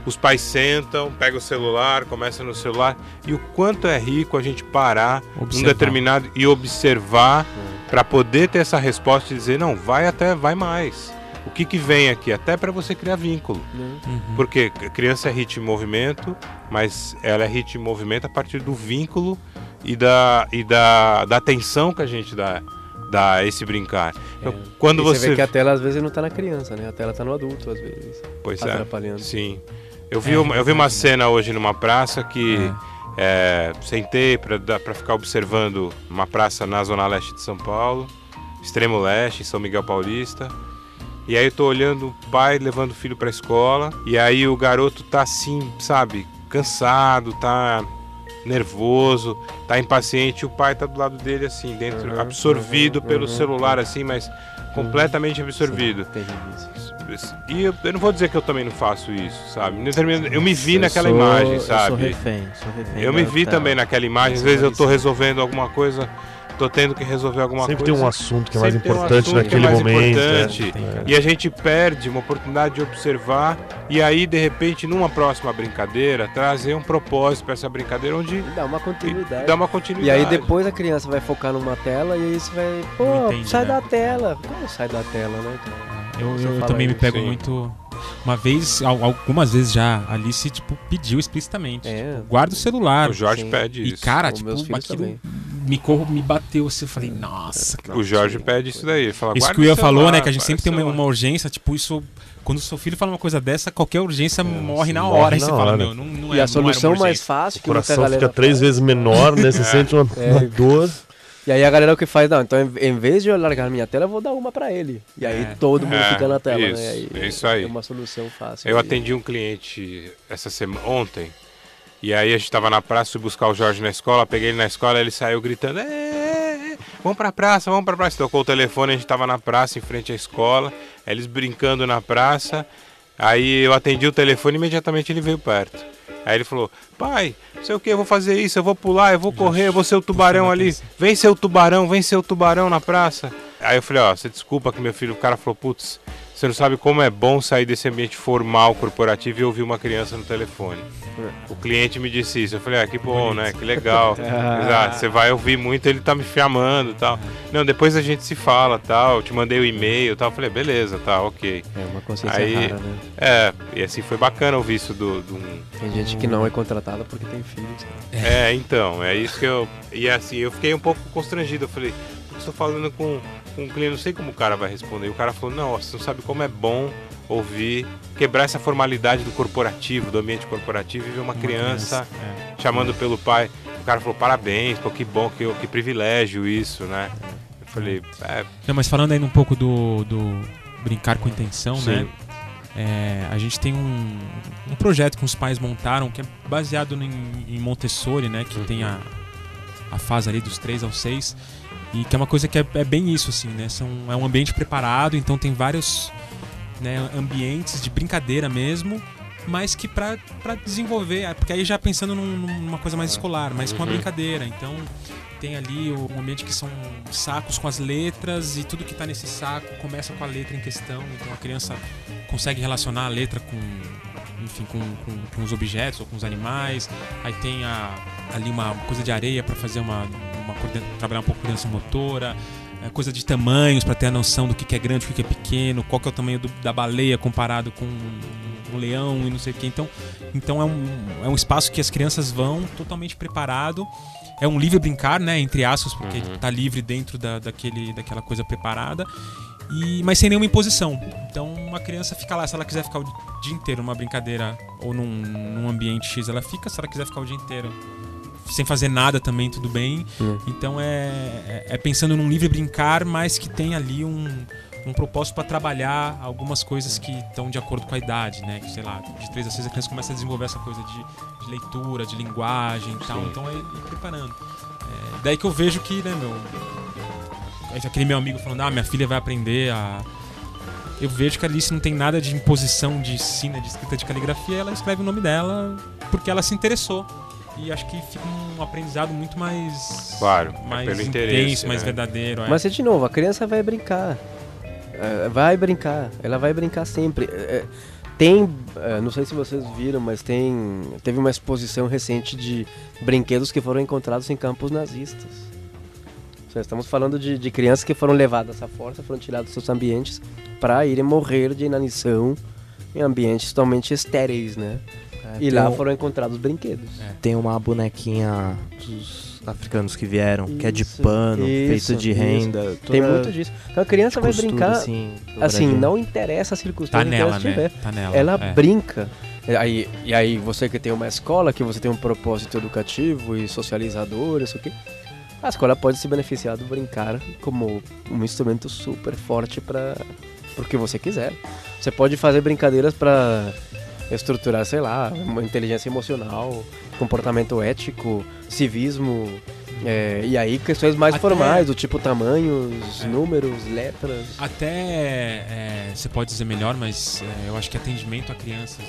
Os pais sentam, pegam o celular, começam no celular. E o quanto é rico a gente parar num Observar. determinado e observar para poder ter essa resposta e dizer não, vai até, vai mais. O que que vem aqui? Até para você criar vínculo. Uhum. Porque a criança é ritmo e movimento, mas ela é ritmo e movimento a partir do vínculo e da, e da, da atenção que a gente dá, dá a esse brincar. Então, quando E você você. vê que a tela às vezes não tá na criança, né? A tela tá no adulto, às vezes. Pois é. atrapalhando. Sim. Eu vi, É, uma, eu vi uma cena hoje numa praça que é, sentei para ficar observando uma praça na zona leste de São Paulo, extremo leste, São Miguel Paulista. E aí eu tô olhando o pai levando o filho para escola e aí o garoto tá assim, sabe, cansado, tá nervoso, tá impaciente, e o pai tá do lado dele assim, dentro, Uhum, absorvido uhum, pelo uhum. celular assim, mas completamente absorvido. Sim. E eu, eu não vou dizer que eu também não faço isso, sabe? Eu me vi Eu naquela sou- imagem, Eu sou sabe? refém, sou refém. Eu me vi também naquela imagem. Às vezes eu tô resolvendo alguma coisa, tô tendo que resolver alguma Sempre coisa. tem um assunto que é mais Sempre tem um importante assunto que é naquele mais momento. importante. né? E a gente perde uma oportunidade de observar e aí, de repente, numa próxima brincadeira, trazer um propósito para essa brincadeira onde Dá uma continuidade. dá uma continuidade. E aí depois a criança vai focar numa tela e aí você vai, pô, entende, sai né? da tela. Como sai da tela, né, cara? Eu, eu fala também me isso, pego sim. muito. Uma vez, al- algumas vezes já, a Alice, tipo, pediu explicitamente. É. tipo, guarda o celular. O Jorge Sim. pede E, isso. cara, Os tipo, aquilo me, corro, me bateu assim. Eu falei, nossa, cara. O Jorge pede isso daí. Fala, Isso "Guarda que o Ian falou, né? Que a gente sempre tem uma, celular." uma urgência, tipo, isso. Quando o seu filho fala uma coisa dessa, qualquer urgência morre na morre hora. Na você fala, hora. meu, não, não é E a era solução mais fácil O coração fica três vezes menor, né? Você sente uma, É. uma dor. E aí a galera o que faz, não, então em- vez de eu largar minha tela, eu vou dar uma pra ele. E aí É. todo mundo É, fica na tela, isso, né? Aí é isso aí. É uma solução fácil. Eu aí. atendi um cliente essa semana, ontem. E aí a gente tava na praça, fui buscar o Jorge na escola, peguei ele na escola, ele saiu gritando: "É, é, é, vamos pra praça, vamos pra praça. Tocou o telefone, a gente tava na praça, em frente à escola, eles brincando na praça. Aí eu atendi o telefone e imediatamente ele veio perto. Aí ele falou: Pai, não sei o que, eu vou fazer isso, eu vou pular, eu vou correr, eu vou ser o tubarão ali. Vem ser o tubarão, vem ser o tubarão na praça. Aí eu falei: Ó, você desculpa que meu filho, o cara falou: Putz, você não sabe como é bom sair desse ambiente formal, corporativo e ouvir uma criança no telefone. O cliente me disse isso. Eu falei, ah, que bom, né? Que legal. *laughs* Exato, você vai ouvir muito, ele tá me chamando e tal. Não, depois a gente se fala tal. Eu te mandei o e-mail e tal. Eu falei, beleza, tá, ok. É uma consciência Aí- rara, né? É, e assim foi bacana ouvir isso do, do Tem gente que não é contratada porque tem filhos. É, então, é isso que eu. E assim, eu fiquei um pouco constrangido. Eu falei, estou falando com, com um cliente, não sei como o cara vai responder. E o cara falou, não, você não sabe como é bom ouvir, quebrar essa formalidade do corporativo, do ambiente corporativo e ver uma, criança, é. chamando pelo pai. O cara falou, parabéns, pô, que bom, que, que privilégio isso, né? Eu falei, é, Não, mas falando ainda um pouco do, do brincar com intenção, Sim. né? É, a gente tem um, um projeto que os pais montaram que é baseado em, em Montessori, né? Que Uhum. tem a, a fase ali dos 3 aos 6 e que é uma coisa que é, é bem isso, assim, né? São, é um ambiente preparado, então tem vários né, ambientes de brincadeira mesmo, mas que pra desenvolver, é, porque aí já pensando num- numa coisa mais escolar, mas com a Uhum. brincadeira, então tem ali o- um ambiente que são sacos com as letras e tudo que tá nesse saco começa com a letra em questão, então a criança consegue relacionar a letra com enfim, com, com, com os objetos ou com os animais. Aí tem a, ali uma coisa de areia para fazer uma, uma trabalhar um pouco a coordenação motora, é, coisa de tamanhos para ter a noção do que, que é grande, o que, que é pequeno, qual que é o tamanho do- da baleia comparado com um leão e não sei o que. Então, então é, um, é um espaço que as crianças vão totalmente preparado. É um livre brincar, né? Entre aspas, porque Uhum. tá livre dentro da, daquele, daquela coisa preparada. E, mas sem nenhuma imposição. Então uma criança fica lá, se ela quiser ficar o dia inteiro numa brincadeira ou num, num ambiente X, ela fica. Se ela quiser ficar o dia inteiro sem fazer nada também, tudo bem. Hum. Então é, é, pensando num livre brincar, mas que tem ali um, um propósito para trabalhar algumas coisas que estão de acordo com a idade, né? Que, sei lá, de 3 a 6 a criança começa a desenvolver essa coisa de, de leitura, de linguagem e tal. Sim. Então é ir preparando. É, daí que eu vejo que, né, meu. Aquele meu amigo falando, ah, minha filha vai aprender a. Eu vejo que a Alice não tem nada de imposição de ensino, de escrita de caligrafia, ela escreve o nome dela porque ela se interessou. E acho que fica um aprendizado muito mais. Claro, é mais pelo intenso, mais né? verdadeiro. é. Mas de novo, a criança vai brincar. É, vai brincar. Ela vai brincar sempre. É, é, tem, é, não sei se vocês viram, mas tem teve uma exposição recente de brinquedos que foram encontrados em campos nazistas. Estamos falando de, de crianças que foram levadas à força, foram tiradas dos seus ambientes para irem morrer de inanição em ambientes totalmente estéreis, né? É, E lá um- foram encontrados brinquedos. Tem uma bonequinha dos africanos que vieram, que é de Isso, pano, isso, feito de isso. renda. Tem muito disso. Então a criança vai costura, brincar, assim, assim, não interessa a Tá circunstância que nela, ela estiver. né? Tá nela. Ela é. brinca. E aí, e aí você que tem uma escola, que você tem um propósito educativo e socializador, isso aqui, a escola pode se beneficiar do brincar como um instrumento super forte para o que você quiser. Você pode fazer brincadeiras para estruturar, sei lá, uma inteligência emocional, comportamento ético, civismo, é, e aí questões mais Até- formais, do tipo tamanhos, É. números, letras. Até é, você pode dizer melhor, mas é, eu acho que atendimento a crianças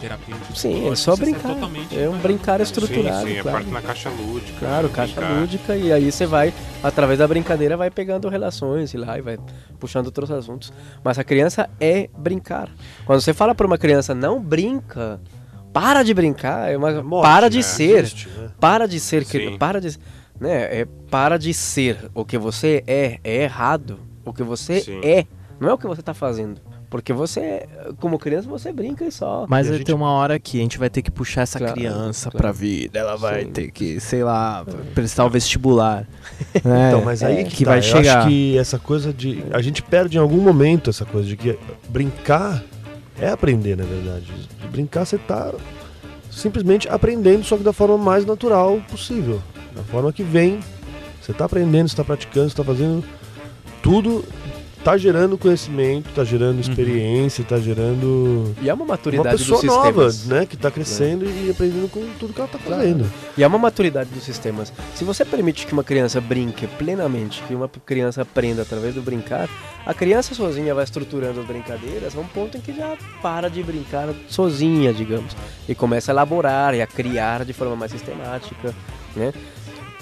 terapêutico. Sim, é só brincar. É um brincar estruturado. sim, sim, é claro. parte na caixa lúdica. Claro, caixa brincar. lúdica e aí você vai, através da brincadeira, vai pegando relações e lá e vai puxando outros assuntos. Mas a criança é brincar. Quando você fala para uma criança não brinca, para de brincar, é uma morte, para de né? ser, Existe, né? para de ser, Sim. para de, né, é para de ser o que você é, é errado. O que você Sim. é, não é o que você tá fazendo. Porque você, como criança, você brinca e só. Mas E a vai gente- ter uma hora que a gente vai ter que puxar essa Claro, criança claro. pra vida. Ela vai Sim. ter que, sei lá, prestar o vestibular. *laughs* né? Então, mas aí É, que, que tá. vai Eu chegar. acho que essa coisa de. A gente perde em algum momento essa coisa de que brincar é aprender, na verdade. De brincar você tá simplesmente aprendendo, só que da forma mais natural possível. Da forma que vem. Você tá aprendendo, você tá praticando, você tá fazendo. Tudo tá gerando conhecimento, tá gerando experiência, tá gerando. E é uma Uma maturidade pessoa dos nova, sistemas. né? Que tá crescendo e aprendendo com tudo que ela tá fazendo. E é uma maturidade dos sistemas. Se você permite que uma criança brinque plenamente, que uma criança aprenda através do brincar, a criança sozinha vai estruturando as brincadeiras a um ponto em que já para de brincar sozinha, digamos, e começa a elaborar e a criar de forma mais sistemática, né?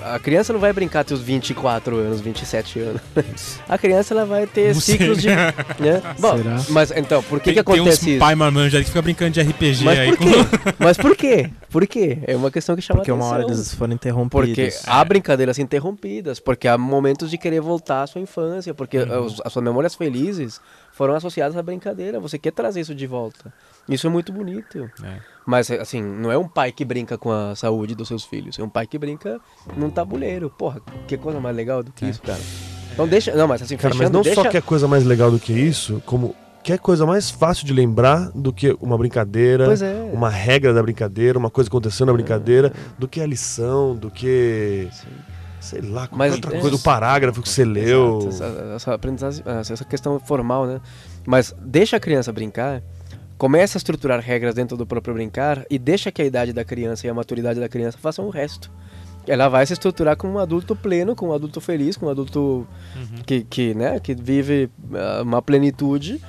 A criança não vai brincar até os 24 anos, 27 anos. *laughs* A criança ela vai ter Não sei, ciclos de. né? *laughs* Bom, Será? mas então, por que, tem, que acontece tem uns isso? pai marmanja aí que fica brincando de RPG Mas aí. por quê? *laughs* Mas por quê? Por quê? É uma questão que chama Porque atenção. uma hora eles foram interrompidos. Porque há brincadeiras interrompidas, porque há momentos de querer voltar à sua infância, porque Uhum. os- as suas memórias felizes foram associadas à brincadeira. Você quer trazer isso de volta. Isso é muito bonito. É. Mas, assim, não é um pai que brinca com a saúde dos seus filhos. É um pai que brinca num tabuleiro. Porra, que coisa mais legal do que É. isso, cara. Então deixa... Não, mas assim, Cara, mas fechando, não deixa... só que é coisa mais legal do que isso, como que é coisa mais fácil de lembrar do que uma brincadeira, é. uma regra da brincadeira, uma coisa acontecendo na brincadeira, do que a lição, do que. Sei lá, qualquer Mas- outra é. coisa, o parágrafo que você leu. Exato, essa, essa essa questão formal, né? Mas deixa a criança brincar, começa a estruturar regras dentro do próprio brincar e deixa que a idade da criança e a maturidade da criança façam o resto. Ela vai se estruturar como um adulto pleno, como um adulto feliz, como um adulto que, que, né, que vive ah, uma plenitude,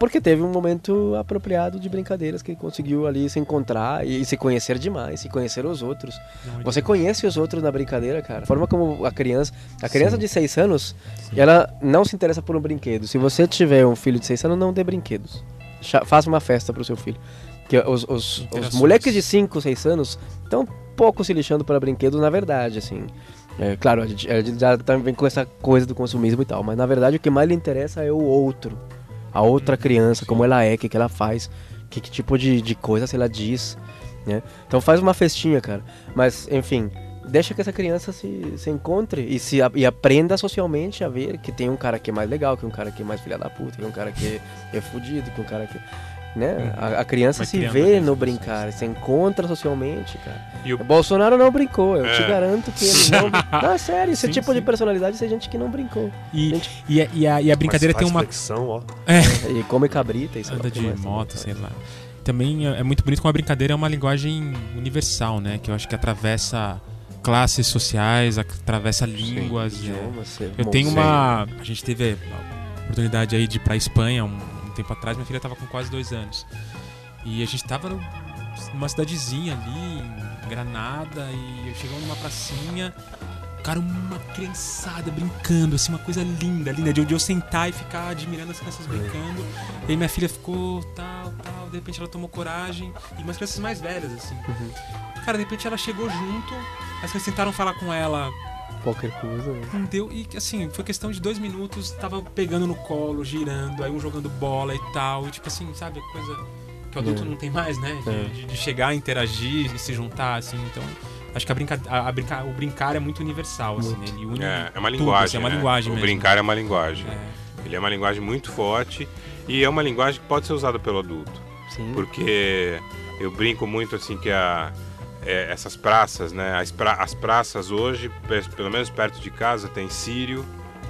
porque teve um momento apropriado de brincadeiras que conseguiu ali se encontrar e, se conhecer demais, se conhecer os outros. Você conhece os outros na brincadeira, cara. A forma como a criança. A criança de 6 anos, ela não se interessa por um brinquedo. Se você tiver um filho de 6 anos, não dê brinquedos. Faça uma festa pro seu filho. Que os, os, os moleques de 5, 6 anos estão pouco se lixando para brinquedos, na verdade, assim. É, claro, a gente, a gente já tá, vem com essa coisa do consumismo e tal, mas na verdade o que mais lhe interessa é o outro. A outra criança, como ela é, o que, que ela faz, que, que tipo de, de coisa ela diz, né? Então faz uma festinha, cara. Mas, enfim, deixa que essa criança se, se encontre e, se, e aprenda socialmente a ver que tem um cara que é mais legal, que um cara que é mais filha da puta, que um cara que é fudido, que um cara que. Né? A, a criança Vai se vê no brincar, se encontra socialmente, cara. E o- Bolsonaro não brincou, eu te É. garanto que ele não. *laughs* Não, é sério, esse Sim, tipo de sim. personalidade tem gente que não brincou. E, Gente, e, a- e a, e a brincadeira tem uma. flexão, ó. *laughs* e come cabrita e lá Anda de mais também moto, sei lá. Também é é muito bonito como a brincadeira é uma linguagem universal, né? Que eu acho que atravessa classes sociais, atravessa línguas. é. Idiomas, Eu tenho uma. A gente teve a oportunidade aí de ir pra Espanha um, um tempo atrás. Minha filha tava com quase dois anos. E a gente tava no- numa cidadezinha ali, em Granada, e eu chegamos numa pracinha. Cara, uma criançada brincando, assim, uma coisa linda, linda, de de eu sentar e ficar admirando as crianças brincando. E aí minha filha ficou tal, tal, de repente ela tomou coragem. E umas crianças mais velhas, assim. Cara, de repente ela chegou junto, as crianças tentaram falar com ela Qualquer coisa. né? Não deu. E assim, foi questão de dois minutos, tava pegando no colo, girando, aí um jogando bola e tal. E tipo assim, sabe, coisa que o adulto É. não tem mais, né? De, É. de- de chegar, interagir e se juntar, assim. Então, acho que a brinca, a, a brinca, o brincar é muito universal, assim, né? Ele une. É, é uma tudo, linguagem. assim, é uma né? linguagem O mesmo. brincar é uma linguagem. É. Ele é uma linguagem muito forte e é uma linguagem que pode ser usada pelo adulto. Sim. Porque eu brinco muito assim que a, é, essas praças, né? As, pra- as praças hoje, pe- pelo menos perto de casa, tem sírio,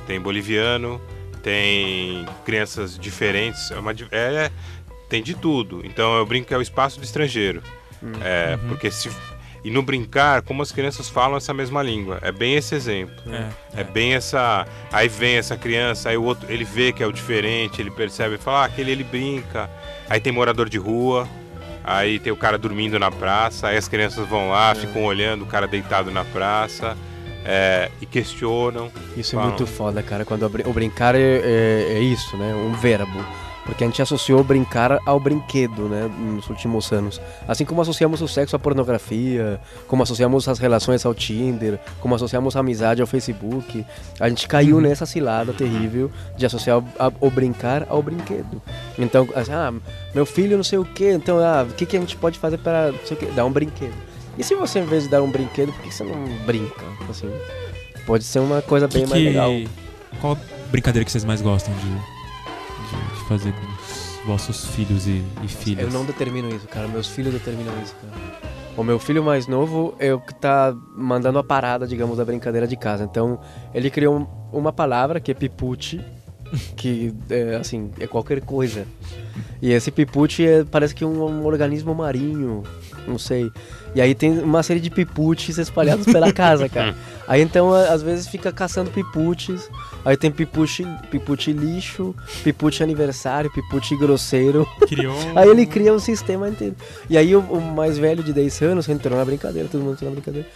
tem boliviano, tem crianças diferentes, é uma di- é, tem de tudo. Então eu brinco que é o espaço do estrangeiro. É, Uhum. Porque se e no brincar, como as crianças falam essa mesma língua, é bem esse exemplo. É, É bem essa. Aí vem essa criança, aí o outro, ele vê que é o diferente, ele percebe, fala, ah, aquele ele brinca. Aí tem morador de rua, aí tem o cara dormindo na praça, aí as crianças vão lá, ficam olhando o cara deitado na praça é, e questionam. Isso é Falam. muito foda, cara. Quando o brincar é, é- é isso, né? Um verbo. Porque a gente associou brincar ao brinquedo, né? Nos últimos anos. Assim como associamos o sexo à pornografia, como associamos as relações ao Tinder, como associamos a amizade ao Facebook. A gente caiu nessa cilada terrível de associar o, brincar ao brinquedo. Então, assim, ah, meu filho não sei o quê, então, ah, o que, que a gente pode fazer para não sei o quê? dar um brinquedo? E se você, em vez de dar um brinquedo, por que você não brinca? Assim, pode ser uma coisa bem Que mais que- legal. Qual brincadeira que vocês mais gostam de fazer com os vossos filhos e, e filhas? Eu não determino isso, cara. Meus filhos determinam isso, cara. O meu filho mais novo é o que tá mandando a parada, digamos, da brincadeira de casa. Então, ele criou um- uma palavra que é pipuche, que é, assim, é qualquer coisa. E esse pipuche é, parece que um, um organismo marinho, não sei. E aí tem uma série de piputes espalhados pela casa, cara. *laughs* Aí então, às vezes fica caçando piputes. Aí tem pipuche, pipuche lixo, pipuche aniversário, pipuche grosseiro. Criou *laughs* Aí ele cria um sistema inteiro. E aí o, o mais velho de 10 anos entrou na brincadeira, todo mundo entrou na brincadeira.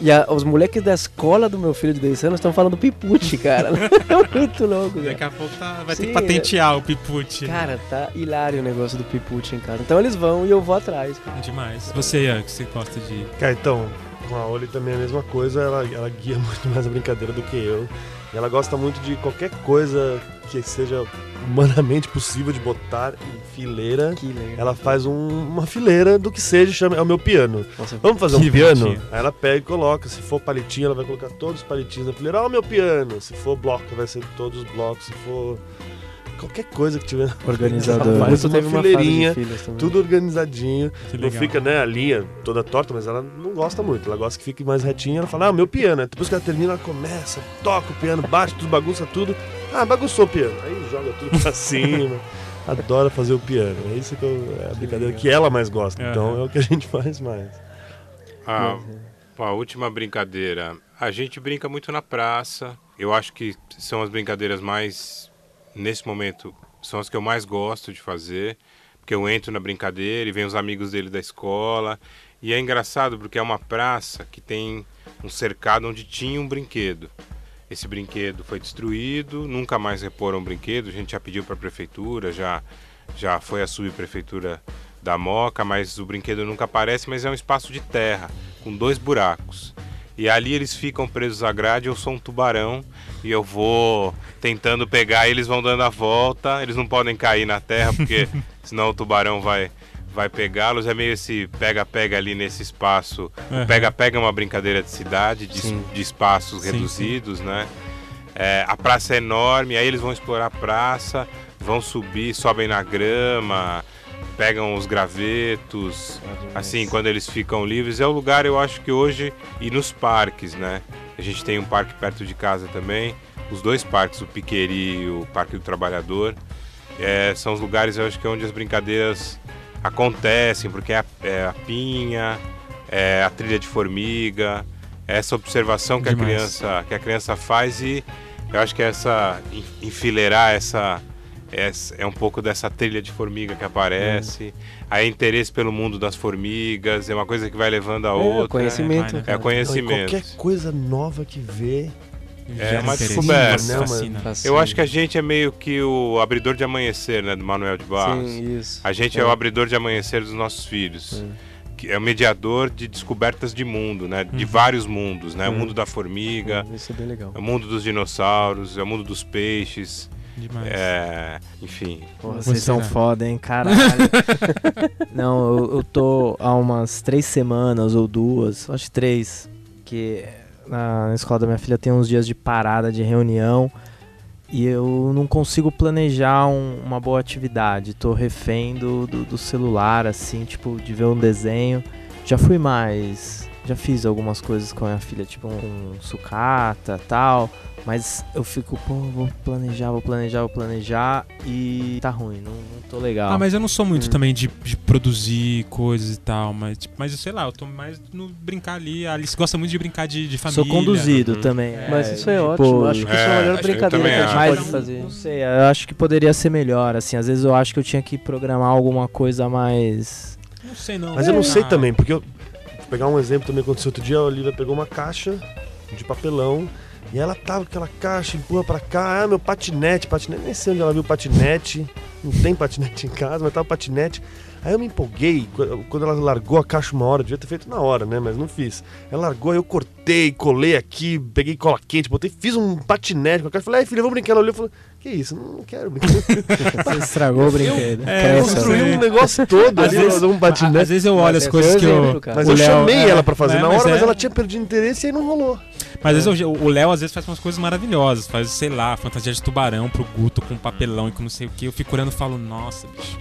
E a- os moleques da escola do meu filho de 10 anos estão falando pipute, cara. *laughs* É muito louco, Daqui a pouco tá- vai ter Sim, que patentear o pipute. Cara, tá hilário o negócio do pipute em casa. Então eles vão e eu vou atrás. cara. É demais. Você, Ian, que você gosta de. Cara, então, com a Oli também é a mesma coisa, ela, ela guia *laughs* muito mais a brincadeira do que eu. E ela gosta muito de qualquer coisa que seja humanamente possível de botar em fileira. Que legal. Ela faz um- uma fileira do que seja, chama, é o meu piano. Nossa, Vamos fazer um piano? bonitinho. Aí ela pega e coloca. Se for palitinho, ela vai colocar todos os palitinhos na fileira. Ó, o meu piano. Se for bloco, vai ser todos os blocos. Se for qualquer coisa que tiver. *laughs* organizador. Uma teve uma fileirinha. Tudo organizadinho. Que Não fica, né, a linha toda torta, mas ela não gosta muito. Ela gosta que fique mais retinha. Ela fala, ah, meu piano. Depois que ela termina, ela começa, toca o piano, bate tudo, bagunça tudo. Ah, bagunçou o piano. Aí joga tudo pra *laughs* cima. Adora fazer o piano. É isso que eu- é a brincadeira legal. que ela mais gosta. Aham. Então é o que a gente *laughs* faz mais. A, a última brincadeira. A gente brinca muito na praça. Eu acho que são as brincadeiras mais. Nesse momento, são as que eu mais gosto de fazer. Porque eu entro na brincadeira e vem os amigos dele da escola. E é engraçado porque é uma praça que tem um cercado onde tinha um brinquedo. Esse brinquedo foi destruído, nunca mais reporam o brinquedo. A gente já pediu para a prefeitura, já, já foi a subprefeitura da Moca, mas o brinquedo nunca aparece. Mas é um espaço de terra com dois buracos. E ali eles ficam presos à grade. Eu sou um tubarão e eu vou tentando pegar. Eles vão dando a volta. Eles não podem cair na terra porque *laughs* senão o tubarão vai vai pegá-los. É meio esse pega-pega ali nesse espaço. Pega-pega é uma brincadeira de cidade, de, Sim. de espaços Sim, reduzidos, né? É, a praça é enorme, aí eles vão explorar a praça, vão subir, sobem na grama, pegam os gravetos, assim, quando eles ficam livres. É o lugar, eu acho que hoje, e nos parques, né? A gente tem um parque perto de casa também, os dois parques, o Piqueri e o Parque do Trabalhador. É, são os lugares, eu acho que é onde as brincadeiras acontecem, porque é a, é a pinha, é a trilha de formiga, é essa observação que a criança que a criança faz e eu acho que essa en- enfileirar essa essa- é um pouco dessa trilha de formiga que aparece, aí interesse pelo mundo das formigas, é uma coisa que vai levando a É, outra. conhecimento. vai, né? É cara. conhecimento. Então, qualquer coisa nova que vê. É uma descoberta, né. Eu acho que a gente é meio que o abridor de amanhecer, né, do Manuel de Barros. Sim, isso. A gente é. É. o abridor de amanhecer dos nossos filhos. É. que é o mediador de descobertas de mundo, né? De Uhum. vários mundos, né? O Uhum. mundo da formiga, Isso é bem legal. é o mundo dos dinossauros, é o mundo dos peixes, Demais. é, enfim. Porra, Você vocês são foda, hein? Caralho. *laughs* Não, eu, eu tô há umas três semanas ou duas, acho que três, que na, na escola da minha filha tem uns dias de parada, de reunião, e eu não consigo planejar um- uma boa atividade. Tô refém do, do, do celular, assim, tipo, de ver um desenho. Já fui mais. Já fiz algumas coisas com a minha filha, tipo um sucata tal. Mas eu fico, pô, vou planejar, vou planejar, vou planejar e tá ruim, não, não tô legal. Ah, mas eu não sou muito Hum. também de, de produzir coisas e tal, mas, tipo, mas sei lá, eu tô mais no brincar ali. A Alice gosta muito de brincar de, de família. Sou conduzido Uhum. também. Mas é, isso é tipo, ótimo. Acho que isso é a É, melhor que eu brincadeira também que a gente acho. pode Mas fazer. não sei, eu acho que poderia ser melhor, assim, às vezes eu acho que eu tinha que programar alguma coisa mais... Não sei não. Mas eu não sei também, porque eu. Pegar um exemplo também aconteceu outro dia, a Olivia pegou uma caixa de papelão e ela tava com aquela caixa, empurra pra cá, ah, meu patinete, patinete, nem sei onde ela viu patinete, não tem patinete em casa, mas tava patinete. Aí eu me empolguei, qu- quando ela largou a caixa uma hora, devia ter feito na hora, né, mas não fiz. Ela largou, aí eu cortei, colei aqui, peguei cola quente, botei, fiz um patinete com a caixa, falei, ai filha, vamos brincar. Ela olhou e falou, que isso, não, quero brincar. *laughs* Você estragou o brinquedo. É, Construiu né? um negócio todo Às ali, vezes- um patinete. Às vezes eu olho Mas as coisas é o que eu. cara. Mas eu chamei é, ela pra fazer né, na hora, mas, é. ela tinha perdido interesse e aí não rolou. Mas às vezes eu- o Léo às vezes faz umas coisas maravilhosas. Faz, sei lá, fantasia de tubarão pro Guto com papelão e com não sei o que. Eu fico olhando e falo, nossa, bicho.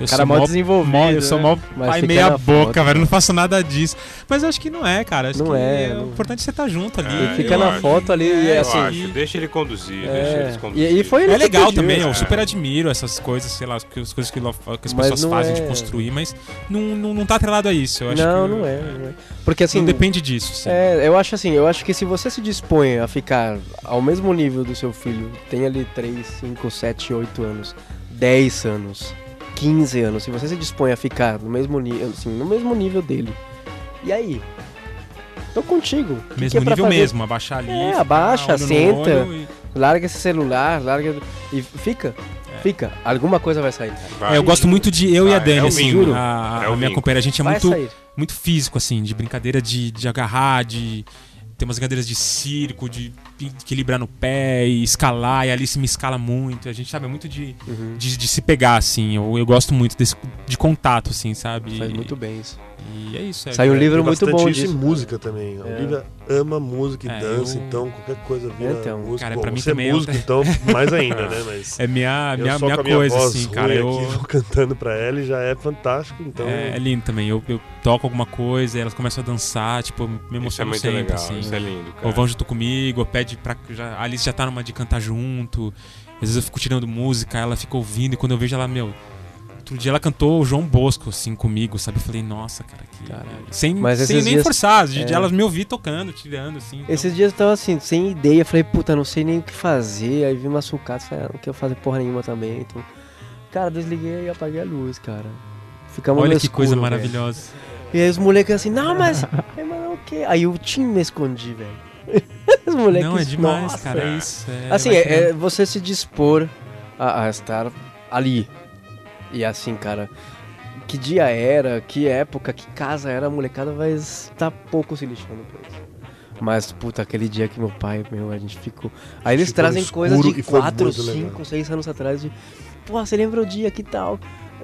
Eu Cara, mó desenvolvido. mó- eu sou né? mó Mas pai fica meia boca, foto. velho. Eu não faço nada disso. Mas eu acho que não é, cara. Acho Não que é, o não- importante é você estar junto ali. É, fica eu na acho. foto ali e É, é Eu assim. acho, deixa ele conduzir, deixa É, eles conduzir. e, e foi ele É legal pediu, também, eu super admiro essas coisas, sei lá, as coisas que, que as pessoas fazem é- de construir, mas não, não, não tá atrelado a isso. Eu acho Não, que não é, não é. Porque assim. não depende disso. sim. É, eu acho assim, eu acho que se você se dispõe a ficar ao mesmo nível do seu filho, tem ali 3, 5, 7, 8 anos, 10 anos, 15 anos, se você se dispõe a ficar no mesmo nível, assim, no mesmo nível dele. E aí? Tô contigo. O que que Mesmo é nível fazer? mesmo, abaixa ali. É, abaixa, senta. olho e- Larga esse celular, larga e fica. É. Fica. Alguma coisa vai sair. Vai. É, eu gosto muito de eu e a Vai, Dani, é o assim, vínculo. a, É a minha companheira, a gente é vai muito, sair. muito físico, assim, de brincadeira de, de agarrar, de ter umas brincadeiras de circo, de equilibrar no pé e escalar, e a Alice me escala muito. A gente sabe é muito de, Uhum. de, de se pegar, assim. Eu, eu gosto muito desse, de contato, assim, sabe? Faz muito bem isso. E é isso. É, Saiu um é- livro muito bom isso disso. música também. A É. Olivia ama música e É, dança, eu- então qualquer coisa vira Então, música. cara, Bom, pra mim você também é é músico, então mais ainda, né? *laughs* Mas É minha, minha, minha minha coisa, voz assim, ruim cara. Eu, aqui, *laughs* vou cantando pra ela e já é fantástico, então... é, é lindo também. Eu, eu toco alguma coisa, e elas começam a dançar, tipo, me Isso é emociono muito sempre, legal, assim. isso é lindo, cara. Ou vão junto comigo, ou pede pra. Já, a Alice já tá numa de cantar junto. Às vezes eu fico tirando música, ela fica ouvindo, e quando eu vejo ela, meu. Outro dia ela cantou o João Bosco, assim, comigo, sabe? Eu falei, nossa, cara, que. Caralho. Sem, sem nem dias- forçar, é. elas me ouvir tocando, tirando, assim. então- Esses dias eu tava assim, sem ideia, falei, puta, não sei nem o que fazer. Aí vi uma sucata, falei, ah, não quero fazer porra nenhuma também. Então, cara, desliguei e apaguei a luz, cara. Ficamos Olha que escuro, coisa maravilhosa. E aí os moleques assim, não, mas. Aí, *laughs* mas o quê? Aí eu tinha me escondi, velho. *laughs* os moleques. Não, é demais, nossa. cara, é isso. é, Assim, é, é você se dispor a, a estar ali. E assim, cara, que dia era, que época, que casa era, a molecada vai estar pouco se lixando pra isso. Mas, puta, aquele dia que meu pai, meu, a gente ficou. Aí eles Ficou trazem coisas de e foi 4, muito legal. 5, 6 anos atrás de. Pô, você lembra o dia que tal?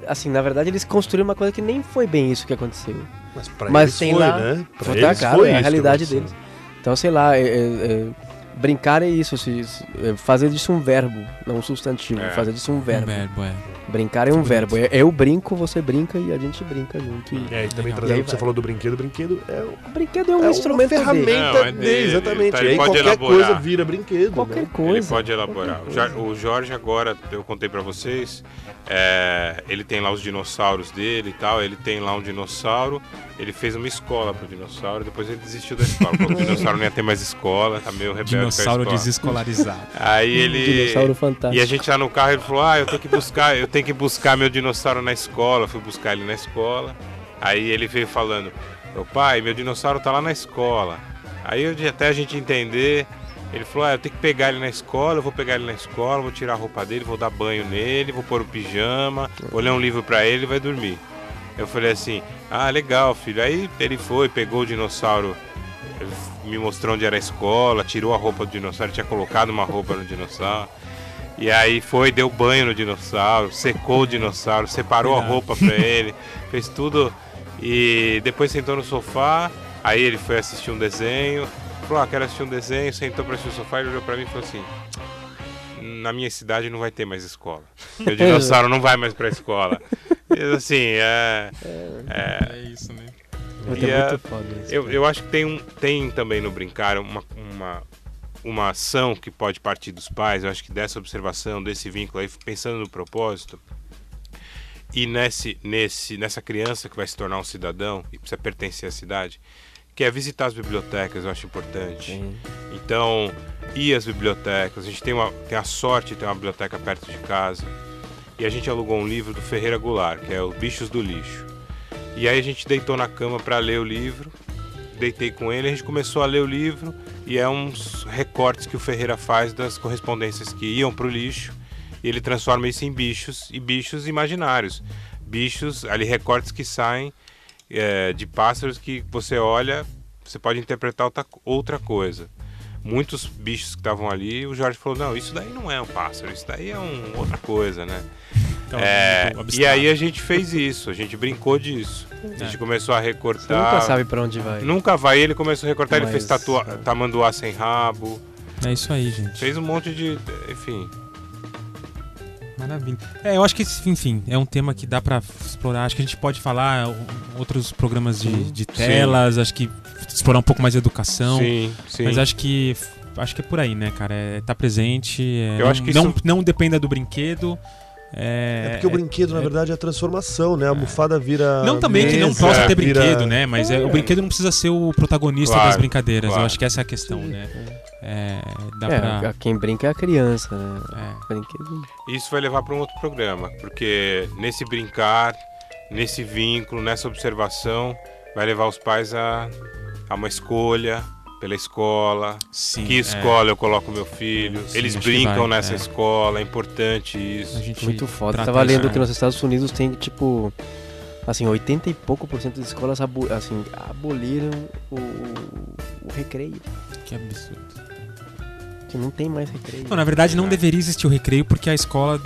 Assim, na verdade, eles construíram uma coisa que nem foi bem isso que aconteceu. Mas pra Mas eles tem foi, lá- né? Pra Foi, eles cara, foi é a realidade deles. Então, sei lá, é- é- é, brincar é isso, se- se- é fazer disso um verbo, não um substantivo. É. Fazer disso um Um verbo. verbo, é. Brincar é um verbo. É- Eu brinco, você brinca e a gente brinca junto. E É, e também Legal. trazendo aí o que você falou do brinquedo, o brinquedo é, o- brinquedo é um é instrumento uma ferramenta dele. Não, é dele, dele, exatamente. tá, e aí pode qualquer elaborar. coisa vira brinquedo. Qualquer né? coisa. Ele pode elaborar. O Ja- coisa. O Jorge agora, eu contei pra vocês, é, ele tem lá os dinossauros dele e tal, ele tem lá um dinossauro, ele fez uma escola pro dinossauro, depois ele desistiu da escola, o *laughs* dinossauro não ia ter mais escola, tá meio rebelde Dinossauro desescolarizado. *laughs* Aí ele... Dinossauro E fantástico. a gente lá no carro, ele falou, ah, eu tenho que buscar, eu tenho que buscar meu dinossauro na escola, Eu fui buscar ele na escola, aí ele veio falando, meu pai, meu dinossauro tá lá na escola. Aí eu, até a gente entender, ele falou, ah, eu tenho que pegar ele na escola, eu vou pegar ele na escola, vou tirar a roupa dele, vou dar banho nele, vou pôr o pijama, vou ler um livro pra ele e vai dormir. Eu falei assim, ah, legal, filho. Aí ele foi, pegou o dinossauro, me mostrou onde era a escola, tirou a roupa do dinossauro, tinha colocado uma roupa no dinossauro. E aí foi, deu banho no dinossauro, secou o dinossauro, separou a roupa pra ele, *laughs* fez tudo. E depois sentou no sofá, aí ele foi assistir um desenho, falou, ah, quero assistir um desenho, sentou pra assistir o sofá e olhou pra mim e falou assim, na minha cidade não vai ter mais escola. O *laughs* dinossauro não vai mais pra escola. *laughs* E, assim, é. é É isso, né? E é- muito foda isso. eu, eu acho que tem, um, tem também no brincar uma, uma, uma ação que pode partir dos pais. Eu acho que dessa observação, desse vínculo aí, pensando no propósito, e nesse, nesse, nessa criança que vai se tornar um cidadão e precisa pertencer à cidade, que é visitar as bibliotecas, eu acho importante. Sim. Então, ir às bibliotecas. A gente tem, uma, tem a sorte de ter uma biblioteca perto de casa. E a gente alugou um livro do Ferreira Goulart, que é Os Bichos do Lixo. E aí a gente deitou na cama para ler o livro. Deitei com ele, a gente começou a ler o livro e é uns recortes que o Ferreira faz das correspondências que iam para o lixo. E ele transforma isso em bichos e bichos imaginários. Bichos, ali recortes que saem é, de pássaros que você olha, você pode interpretar outra, coisa. Muitos bichos que estavam ali, o Jorge falou: não, isso daí não é um pássaro, isso daí é um, outra coisa, né? Então, É, e aí a gente fez isso, a gente brincou disso. A gente É. começou a Você recortar. nunca sabe pra onde vai. Nunca vai, ele começou a recortar, ele Mas, fez tatua, é. tamanduá sem rabo, É isso aí, gente. fez um monte de. Enfim. Maravilha. É, eu acho que, enfim, é um tema que dá pra explorar. Acho que a gente pode falar o- outros programas de, de telas, acho que explorar um pouco mais a educação. sim, sim. Mas acho que acho que é por aí, né, cara? É tá presente. é, Eu não, acho que não, isso- não dependa do brinquedo. É, É porque o brinquedo, na verdade, é a transformação, né? A almofada vira. Não também que não mesa, possa ter vira- brinquedo, né? Mas é, o brinquedo não precisa ser o protagonista Claro, das brincadeiras. claro. Eu acho que essa é a questão, né? É, dá É, pra. quem brinca é a criança, né? é. Brinquedo. Isso vai levar para um outro programa, porque nesse brincar, nesse vínculo, nessa observação, vai levar os pais a, a uma escolha pela escola. Sim, que é. escola eu coloco meu filho? Sim, Eles brincam vai, nessa é. escola, é importante isso. A gente Muito foda. Tava isso, lendo né? que nos Estados Unidos tem, tipo, assim, 80 e pouco por cento das escolas abo- assim, aboliram o, o recreio. Que absurdo. Que não tem mais recreio. Não, na verdade não É. deveria existir o recreio porque a escola.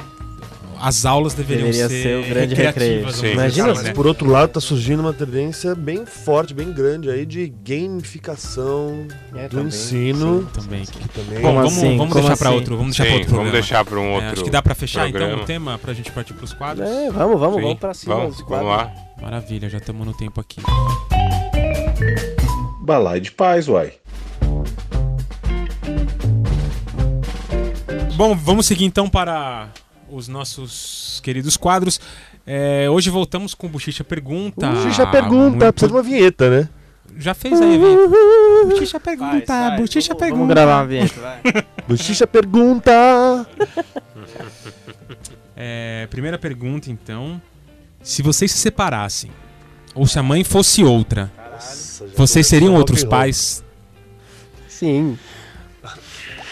As aulas deveriam Deveria ser, ser o grande recreativas, recreio. vamos Sim. Imagina assim, se né? Por outro lado, tá surgindo uma tendência bem forte, bem grande aí de gamificação É, do também, ensino. Também. Que também Bom, vamos, assim? vamos deixar pra assim? outro. Vamos deixar pra Sim, outro vamos programa. deixar para um É, outro. acho que dá pra fechar então programa. o tema pra gente partir pros quadros. É, vamos, vamos, Sim, vamos pra cima. Vamos, vamos lá. Maravilha, já estamos no tempo aqui. Balai de paz, uai. Bom, vamos seguir então para os nossos queridos quadros. É, hoje voltamos com Bochicha Pergunta. Bochicha pergunta, Muito- precisa de uma vinheta, né? Já fez aí, Vitor? Bochicha Pergunta, Bochicha Pergunta. Vamos gravar uma vinheta, vai. *laughs* Bochicha pergunta! É, primeira pergunta, então. Se vocês se separassem, ou se a mãe fosse outra, já vocês seriam outros pais? Sim.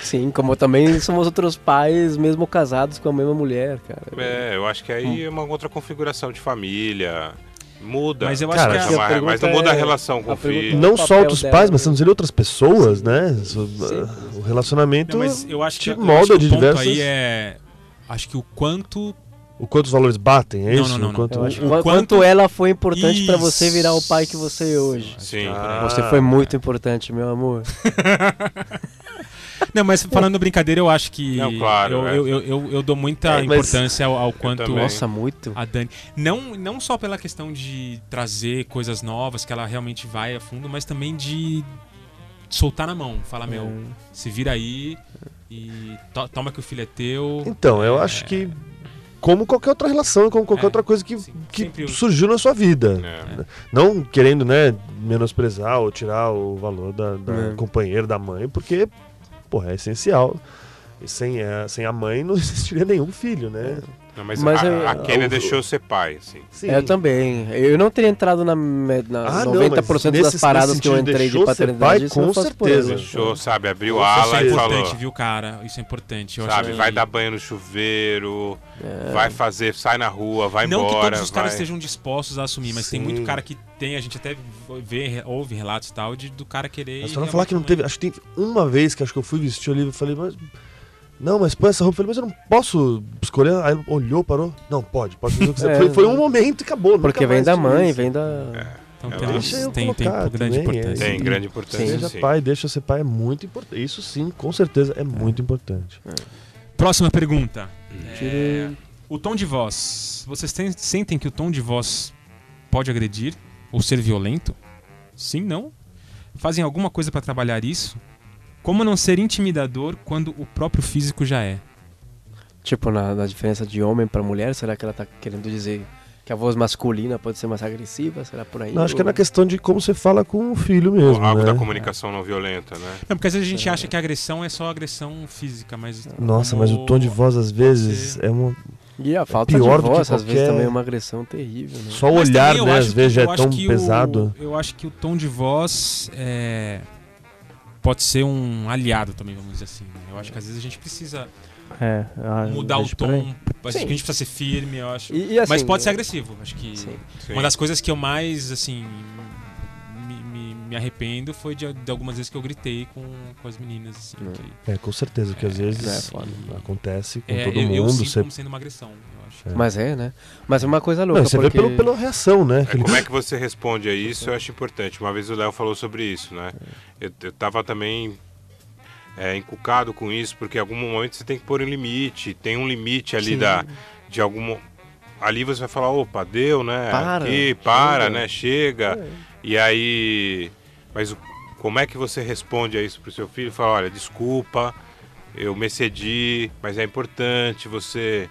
Sim, como também somos outros pais, mesmo casados com a mesma mulher, cara. É, eu acho que aí é uma outra configuração de família. Muda. Mas eu acho Cara, que a- não- a mas não muda a é- relação com a o filho. Não o só outros dela. pais, mas estamos dizendo outras pessoas, né? Uh, O relacionamento, Não, mas eu acho que, te eu acho molda que de diversas- aí é. Acho que o quanto. o quanto os valores batem, é Não, isso? não, não, O não. quanto- acho o quanto, quanto- ela foi importante pra você virar o pai que você é hoje. Sim. Ah. Você foi muito importante, meu amor. *laughs* Não, mas falando brincadeira, eu acho que. Não, claro, Eu, é. eu, eu, eu- eu dou muita É, importância ao, ao quanto. Nossa, muito. A Dani. Não, não só pela questão de trazer coisas novas, que ela realmente vai a fundo, mas também de soltar na mão. Falar, meu, Hum. se vira aí e to- toma que o filho é teu. Então, eu É, acho que como qualquer outra relação, como qualquer É, outra coisa que, sim, que surgiu na sua vida. É. Não querendo, né, menosprezar ou tirar o valor da, da É. companheira, da mãe, porque, porra, é essencial. sem a, sem a mãe não *laughs* existiria nenhum filho, né? Não, mas, Mas a, eu- a Kênia o- deixou ser pai, assim. Sim. Eu também. Eu não teria entrado na, na Ah, não, 90% mas das paradas que eu entrei de paternidade. pai, não com certeza. Deixou, sabe, abriu Com ala Isso é e importante, falou. viu, cara? Isso é importante. Eu Sabe, que- vai dar banho no chuveiro, É. vai fazer, sai na rua, vai não embora. que todos os caras vai... estejam dispostos a assumir, mas tem Sim. muito cara que tem, a gente até vê, ouve relatos e tal, de, do cara querer. É só não falar que não teve. Acho que tem uma vez que acho que eu fui vestir o livro e falei, mas. Não, mas põe essa roupa. Eu falei, mas eu não posso escolher. Aí ele olhou, parou. Não, pode, pode fazer o que você *laughs* É, foi, foi um momento e acabou. Porque vem da mãe, isso. vem da. Então É, tem, deixa uns- eu tem, tem grande é. importância. Tem grande importância, Seja sim. pai, deixa ser pai é muito importante. Isso sim, com certeza é muito importante. Próxima pergunta. Tire- O tom de voz. Vocês têm- sentem que o tom de voz pode agredir ou ser violento? Sim, não? Fazem alguma coisa pra trabalhar isso? Como não ser intimidador quando o próprio físico já é? Tipo, na, na diferença de homem pra mulher, será que ela tá querendo dizer que a voz masculina pode ser mais agressiva? Será por aí? Não, acho que é na Ou- questão de como você fala com o filho mesmo. Algo né? da comunicação não violenta, né? Não, porque às vezes a gente acha que a agressão é só agressão física, mas. Nossa, como- mas o tom de voz às vezes ser. é uma. E a falta pior de do que voz, às vezes, qualquer- também é uma agressão terrível, né? Só o olhar, né? Às vezes já é tão que o- pesado. eu acho que o tom de voz é, pode ser um aliado também, vamos dizer assim. né? Eu acho que às vezes a gente precisa É, mudar o aí. tom. Acho que a gente precisa ser firme, eu acho. E, e assim, Mas pode ser agressivo. Acho que Sim. Uma das coisas que eu mais, assim, me, me- me arrependo foi de, de algumas vezes que eu gritei com, com as meninas, assim. Hum. que- É, com certeza, que às É, vezes é acontece com é, todo eu, eu mundo. sinto como sendo uma agressão. É. Mas é, né? Mas é uma coisa louca, Não, você porque... vê pelo, pela reação, né? É, como é que você responde a isso, eu acho importante. Uma vez o Léo falou sobre isso, né? Eu, eu tava também é, encucado com isso, porque em algum momento você tem que pôr um limite. Tem um limite ali Sim. da, de algum. Ali você vai falar, opa, deu, né? Para, Aqui, para, chega. né? Chega. É. E aí. Mas como é que você responde a isso pro seu filho? Fala, olha, desculpa, eu me excedi, mas é importante, você.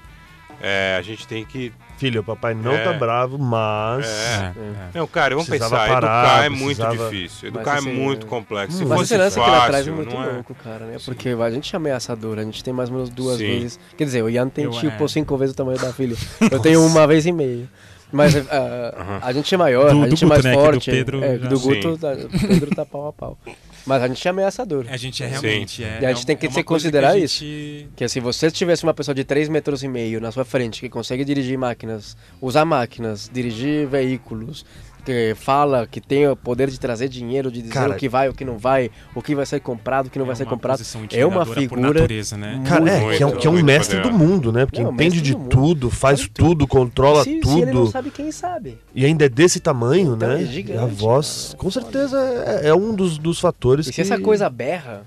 É, a gente tem que. Filho, o papai não É. tá bravo, mas. É. É, Não, cara, vamos Precisava pensar, parar, educar é precisava- muito difícil. Educar Mas é assim, muito é- complexo. Se Mas fosse esse lance que ele fácil, atrás é muito é? louco, cara, né? Sim. Porque a gente é ameaçador, a gente tem mais ou menos duas Sim. vezes. Quer dizer, o Ian tem Eu- tipo é. cinco vezes o tamanho da filha. *laughs* Eu tenho uma vez e meia. Mas Aham. a gente é maior, Do- a do gente é Guto, mais né? Que do forte. Pedro é, já- do. Guto, tá- o Pedro tá pau a pau. *laughs* Mas a gente é ameaçador. A gente é realmente. É, E a gente é tem que uma se considerar a isso. gente- Que se você tivesse uma pessoa de 3 metros e meio na sua frente que consegue dirigir máquinas, usar máquinas, dirigir veículos, que fala que tem o poder de trazer dinheiro, de dizer Cara, o que vai, o que não vai, o que vai ser comprado, o que não é vai ser comprado. É uma figura natureza, né? Cara, é, Muito, que é, um- que é um muito mestre do poderoso. mundo, né? Porque Não, entende mestre de mundo. tudo, faz Sabe tudo, controla se, se ele não tudo. sabe, quem sabe? E ainda é desse tamanho, Então, né? é gigante, a voz, cara, com é certeza, é, é um dos, dos fatores E se que... essa coisa berra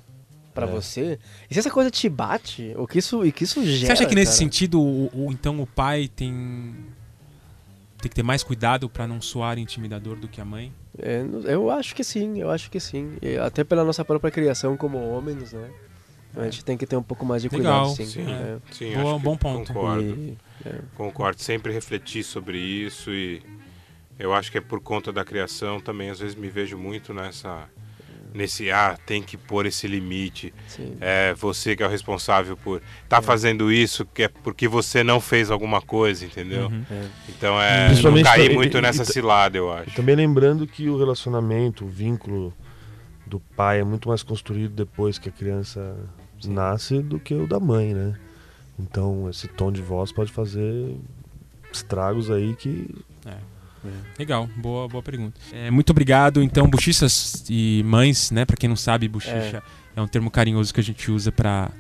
pra É. você, e se essa coisa te bate, o que isso, e que isso gera, Você acha que nesse cara? sentido, o, o- então o pai tem tem que ter mais cuidado pra não soar intimidador do que a mãe? É, eu acho que sim, eu acho que sim. E até pela nossa própria criação como homens, né? A gente tem que ter um pouco mais de Legal, cuidado, sim. Sim, É. sim Boa- acho que bom ponto. Concordo. E- Concordo. Sempre refletir sobre isso e eu acho que é por conta da criação também. Às vezes me vejo muito nessa. Nesse, ah, tem que pôr esse limite. sim. É você que é o responsável por tá fazendo isso que é porque você não fez alguma coisa, entendeu? Uhum. É. Então é não Principalmente cair também- muito e- nessa e- cilada, eu acho. também lembrando que o relacionamento, o vínculo do pai é muito mais construído depois que a criança nasce do que o da mãe, né? Então esse tom de voz pode fazer estragos aí que Legal, boa, boa pergunta. É, muito obrigado. Então, buchichas e mães, né? Pra quem não sabe, buchicha é, um termo carinhoso que a gente usa pra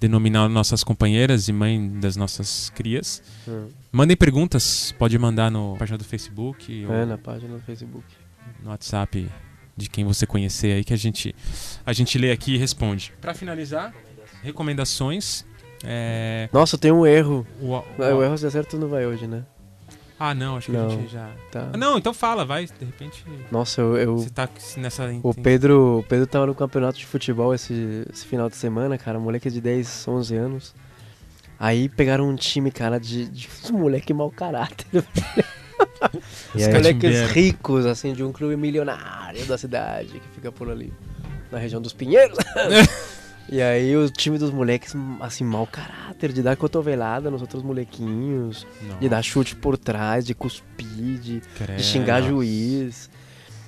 denominar nossas companheiras e mãe das nossas crias. Hum. Mandem perguntas, pode mandar no página do Facebook É, na página do Facebook. no WhatsApp de quem você conhecer aí que a gente a gente lê aqui e responde. Pra finalizar, recomendações. É, Nossa, tem um erro. o, o- O erro se acerta não vai hoje, né? Ah, não, acho que a Não. gente já. Tá. Ah, Não, então fala, vai. De repente Nossa, eu, eu- você tá nessa. o Pedro, o Pedro tava no campeonato de futebol esse, esse final de semana, cara, moleque de 10, 11 anos. Aí pegaram um time, cara, de, de uns *laughs* moleque mau caráter. *laughs* Os Os moleques ricos, assim, de um clube milionário da cidade, que fica por ali, na região dos Pinheiros. *laughs* E aí o time dos moleques, assim, mau caráter, de dar cotovelada nos outros molequinhos, de dar chute por trás, de cuspir, de, de xingar juiz.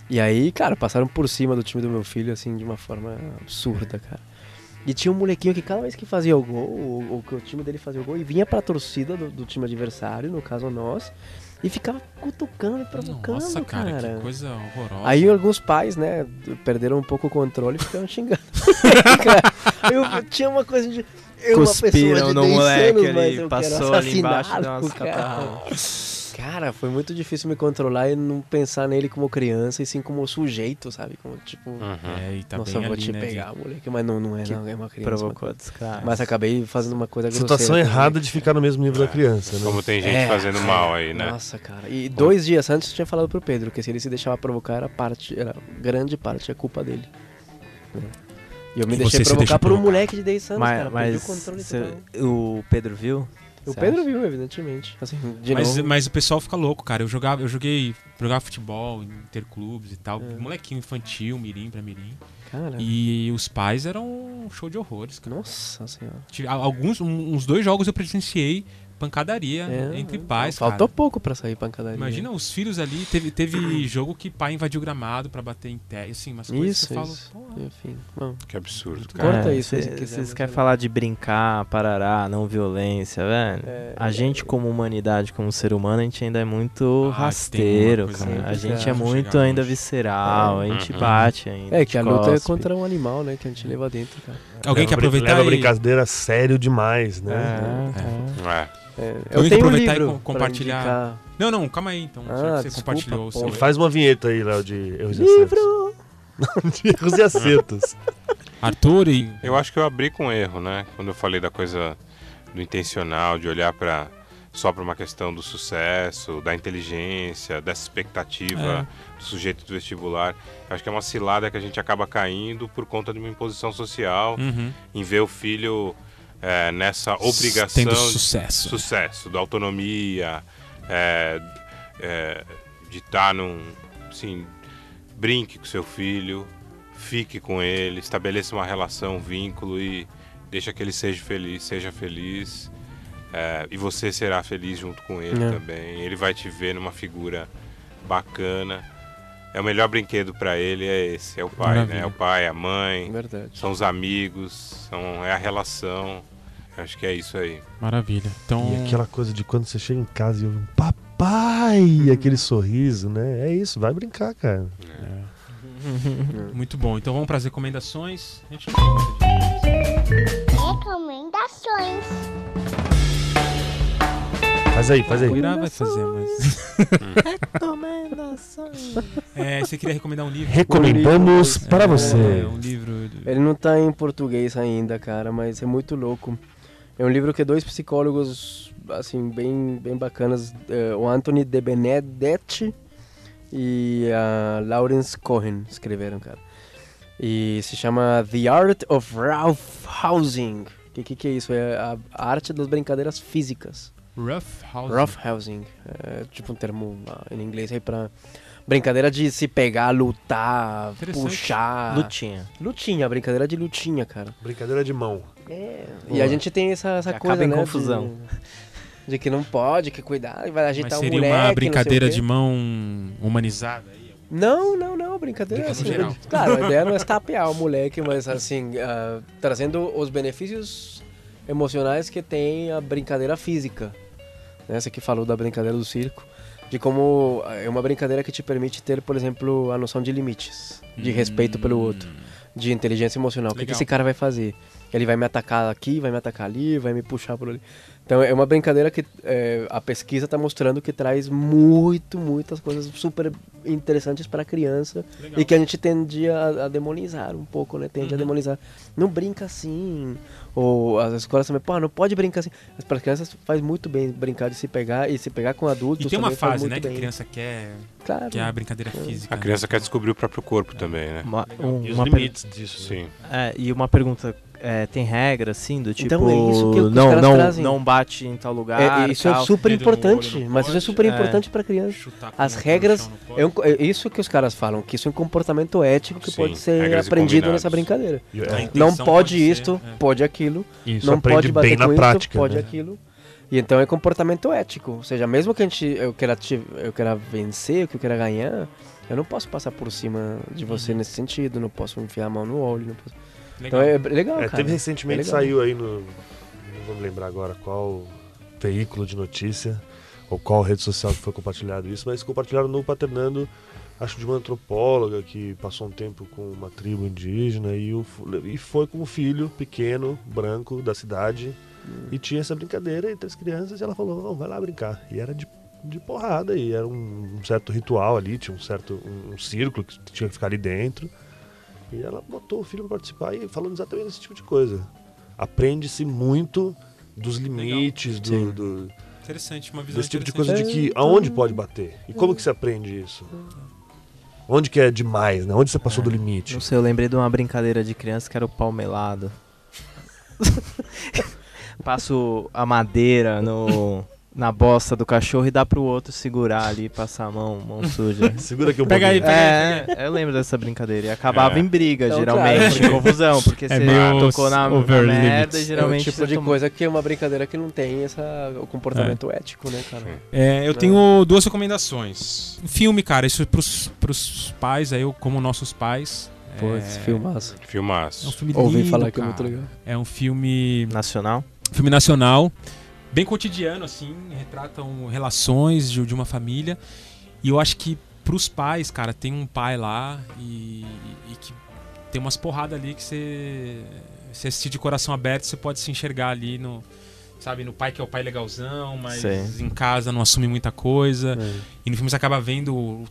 E aí, cara, passaram por cima do time do meu filho, assim, de uma forma absurda, cara. E tinha um molequinho que cada vez que fazia o gol, ou, ou que o time dele fazia o gol, e vinha pra torcida do, do time adversário, no caso nós, e ficava cutucando e provocando, Nossa, cara, cara. que coisa horrorosa. Aí alguns pais, né, perderam um pouco o controle e ficaram xingando. Cara, *laughs* eu, tinha uma coisa de. Eu, uma pessoa Cuspiram de no 10 moleque anos, ali, mas eu passou quero ali embaixo, deu umas catarradas. *laughs* Cara, foi muito difícil me controlar e não pensar nele como criança e sim como sujeito, sabe? Como tipo, Uhum. É, e tá nossa, bem eu vou ali, te né, pegar, moleque. Mas não, não é, não, é uma criança. Provocou Mas, mas acabei fazendo uma coisa grosseira. Situação também. errada de ficar no mesmo nível da criança, né? Como tem gente É, fazendo mal aí, né? Nossa, cara. E dois dias antes eu tinha falado pro Pedro que se ele se deixava provocar, era parte, era grande parte a culpa dele. né? E eu me E deixei provocar por um provocar. moleque de 10 anos, Mas, cara. mas o controle cê- o Pedro viu? O Pedro acha? viu, evidentemente. Assim, de Mas, novo. mas o pessoal fica louco, cara. Eu jogava, eu joguei, jogava futebol, interclubes e tal, É. molequinho infantil, mirim pra mirim. Cara, E os pais eram um show de horrores, cara. nossa senhora. Tive- Alguns, uns dois jogos eu presenciei pancadaria É, entre é. pais, Faltou cara. pouco pra sair pancadaria. Imagina os filhos ali, teve, teve *clears throat* jogo que pai invadiu o gramado pra bater em pé, assim, umas coisas Isso, que eu falo, porra, Enfim, bom. Que absurdo, Corta cara. isso, se quiser, Vocês mas querem é- falar de brincar, parará, não violência, velho? É, A gente, como humanidade, como ser humano, a gente ainda é muito Ah, rasteiro, cara. A gente é muito ainda longe. visceral, a gente Uhum. bate ainda. É que a luta é cospe. contra um animal, né? Que a gente leva dentro, cara. Alguém leva, quer aproveitar Leva a e- brincadeira sério demais, né? É, é. É. É, Alguém eu tenho um aproveitar e livro com- pra compartilhar? Não, não, calma aí então. Ah, já que você desculpa, compartilhou o seu. pô. Faz uma vinheta aí, Léo, de erros e acertos. Livro! *laughs* de erros e acertos. Arthur e. Eu acho que eu abri com erro, né? Quando eu falei da coisa do intencional, de olhar para só para uma questão do sucesso, da inteligência, dessa expectativa do sujeito do vestibular. Eu acho que é uma cilada que a gente acaba caindo por conta de uma imposição social, Uhum. em ver o filho é, nessa obrigação Tendo de sucesso. sucesso, da autonomia, é, é, de estar num. Assim, brinque com seu filho, fique com ele, estabeleça uma relação, um vínculo e deixa que ele seja feliz, seja feliz. É, e você será feliz junto com ele É. também. Ele vai te ver numa figura bacana. É o melhor brinquedo para ele é esse, é o pai, Maravilha. né? É o pai, a mãe, Verdade. são os amigos, são, é a relação. Acho que é isso aí. Maravilha. Então. E aquela coisa de quando você chega em casa e ouve um papai, e aquele sorriso, né? É isso, vai brincar, cara. Muito bom. Então vamos para as recomendações. A gente não tem muita Recomendações. Faz aí, faz aí. O Irá vai fazer, mas. é, você queria recomendar um livro? Recomendamos livro, para É, você. um livro. do- Ele não tá em português ainda, cara, mas é muito louco. É um livro que dois psicólogos, assim, bem, bem bacanas, eh, o Anthony de Benedetti e a Lawrence Cohen escreveram, cara. E se chama The Art of Ralph Housing. O que, que, que é isso? É a arte das brincadeiras físicas. Rough House. Rough housing. É tipo um termo ah, em inglês aí pra brincadeira de se pegar, lutar, puxar. Lutinha. Lutinha, brincadeira de lutinha, cara. Brincadeira de mão. É. Boa. E a gente tem essa, essa coisa, acaba em né? confusão. De, *laughs* de que não pode, que cuidar, vai Mas agitar o seria moleque. uma não brincadeira de mão humanizada aí. Não, não, não, brincadeira assim. geral. Claro, a ideia não é estapear o moleque, mas assim, ah, trazendo os benefícios emocionais que tem a brincadeira física. Né? Você que falou da brincadeira do circo. De como ah, é uma brincadeira que te permite ter, por exemplo, a noção de limites, de respeito pelo outro, de inteligência emocional. O que, que Legal. esse cara vai fazer? Ele vai me atacar aqui, vai me atacar ali, vai me puxar por ali. Então é uma brincadeira que é, a pesquisa está mostrando que traz muito, muitas coisas super interessantes para a criança Legal. e que a gente tende a, a demonizar um pouco, né? Tende a Uhum. demonizar. Não brinca assim. Ou as escolas também, pô, não pode brincar assim. Mas para as crianças faz muito bem brincar de se pegar e se pegar com adultos. E tem uma fase, né, que a bem. criança quer, Claro. que é a brincadeira física. A né? criança quer descobrir o próprio corpo também, né? Uma, um- E os uma per- limites disso. né? Sim. É, e uma pergunta, é, tem regra, assim, do tipo. Então, é isso que os não, caras não, trazem. não bate em tal lugar. É, isso é tal. super no olho importante, mas isso é pode. super É. importante pra criança. Chutar com As regras pode. É, um- é isso que os caras falam, que isso é um comportamento ético que Sim, pode ser aprendido nessa brincadeira. É, Não pode ser, isto, é. pode aquilo. isso não pode bater bem na com prática. isso, pode né? aquilo. E então é comportamento ético. Ou seja, mesmo que a gente, eu, queira, eu queira vencer, que eu queira ganhar, eu não posso passar por cima de você Uhum. nesse sentido, não posso enfiar a mão no olho. Não posso... Então é legal, É, cara. teve recentemente, É legal. saiu aí no. Não vou me lembrar agora qual veículo de notícia ou qual rede social que foi compartilhado isso, mas compartilharam no Paternando, acho de uma antropóloga que passou um tempo com uma tribo indígena e, o, e foi com um filho pequeno, branco, da cidade, e tinha essa brincadeira entre as crianças e ela falou: "Não, vai lá brincar. E era de, de porrada, e era um, um certo ritual ali, tinha um certo um, um círculo que tinha que ficar ali dentro. E ela botou o filho para participar e falando exatamente desse tipo de coisa. Aprende-se muito dos limites, do, do- Interessante, uma visão desse tipo de coisa de que aonde pode bater. E como que se aprende isso? Onde que é demais, né? Onde você passou do limite? Não sei, eu lembrei de uma brincadeira de criança que era o palmelado. *laughs* Passo a madeira no, na bosta do cachorro e dá pro outro segurar ali e passar a mão, mão suja. *laughs* Segura aqui um Pega aí, pouquinho. É, eu lembro dessa brincadeira. E acabava É. em briga, Não, geralmente, claro. em confusão, porque você meio tocou na, na merda limits. e É o geralmente tipo de tomou- coisa que é uma brincadeira que não tem essa, o comportamento ético, né, cara? É, eu tenho duas recomendações. Um filme, cara, isso pros, pros pais, aí eu, como nossos pais. Pô, é, esse filmaço. É um Filmaço. filme Ouvi lindo, falar que é muito legal. É um filme Nacional? filme nacional, bem cotidiano, assim, retratam relações de, de uma família. E eu acho que pros pais, cara, tem um pai lá e, e que tem umas porradas ali que você, você assistir de coração aberto, você pode se enxergar ali no. Sabe, no pai que é o pai legalzão, mas Sei. em casa não assume muita coisa. É. E no filme você acaba vendo o- o-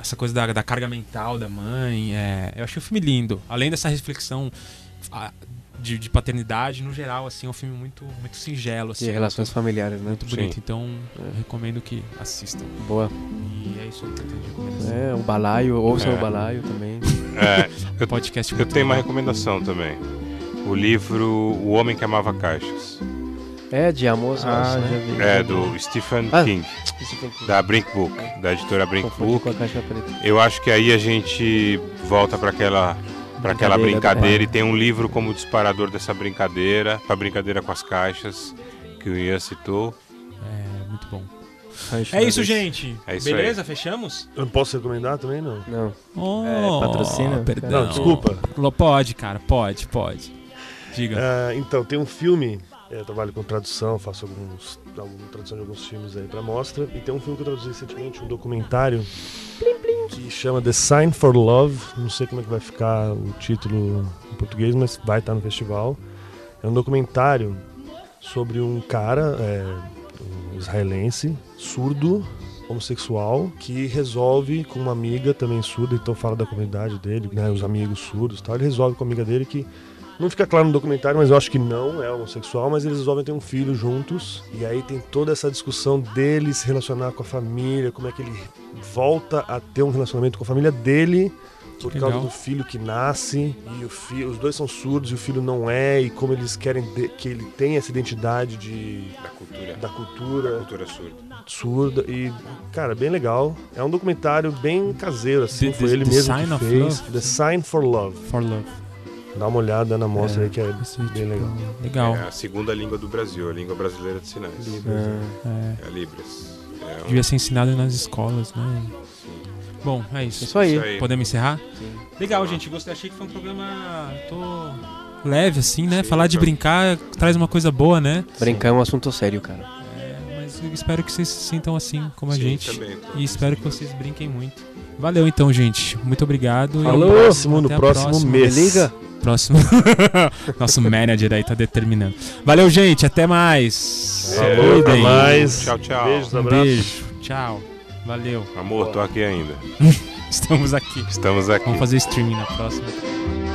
essa coisa da, da carga mental da mãe. é, eu achei o filme lindo. Além dessa reflexão ah, de, de paternidade, no geral, assim, é um filme muito, muito singelo. Assim, De relações familiares, né? muito bonito. Sim. Então, eu recomendo que assistam. Boa. E é isso que eu tenho de recomendação. É, o balaio, ouçam É. o balaio também. É, *laughs* eu, Podcast eu muito tenho uma recomendação também. O livro O Homem que Amava Caixas. É, de Amos Ah, né? vi. É, do Stephen Ah. King, que da Brink Book, da editora Brink Book. com a caixa preta. Eu acho que aí a gente volta para aquela para aquela Brincadeira pai. e tem um livro como disparador dessa brincadeira, para brincadeira com as caixas que o Ian citou. É, muito bom. É isso, Vez. gente. É isso Beleza? Fechamos? Eu posso recomendar também, não? Não. Oh, É, patrocínio? Perdão. Não, desculpa. Lo- Pode, cara. Pode, pode. Diga. Ah, então, tem um filme, eu trabalho com tradução, faço alguns, alguma tradução de alguns filmes aí pra mostra, e tem um filme que eu traduzi recentemente, um documentário, que chama The Sign for Love, não sei como é que vai ficar o título em português, mas vai estar no festival. É um documentário sobre um cara, é, um israelense, surdo, homossexual, que resolve com uma amiga também surda, então fala da comunidade dele, né, os amigos surdos e tal, ele resolve com a amiga dele que não fica claro no documentário, mas eu acho que não é homossexual, mas eles resolvem ter um filho juntos. E aí tem toda essa discussão dele se relacionar com a família, como é que ele volta a ter um relacionamento com a família dele por Que causa legal. do filho que nasce e o filho, os dois são surdos e o filho não é e como eles querem de- que ele tenha essa identidade de Da cultura. da cultura Cultura surda. surda e cara bem legal é um documentário bem caseiro assim The- foi The- ele The mesmo Sign que of fez Love? The Sign for Love For Love. Dá uma olhada na mostra aí que é Esse bem legal Legal. É a segunda língua do Brasil, a língua brasileira de sinais. É. É, É a Libras. É um- devia ser ensinado nas escolas, né? Bom, é isso. Isso aí. Isso aí. Podemos encerrar? Legal, gente. Gostei. Achei que foi um programa. Tô leve, assim, né? Sim, Falar de brincar traz uma coisa boa, né? Brincar é um assunto sério, cara. É, mas eu espero que vocês se sintam assim como a Sim, gente. também, E espero que vocês brinquem muito. Valeu então, gente. Muito obrigado. e Falou! Próximo, no próximo próxima. mês. Me liga. Próximo. *laughs* Nosso manager aí tá determinando. Valeu, gente. Até mais. Falou, até mais. Tchau, tchau. Beijos, Um abraços. beijo. Tchau. Valeu. Amor, tô aqui ainda. *laughs* Estamos aqui. Estamos aqui. Vamos fazer streaming na próxima.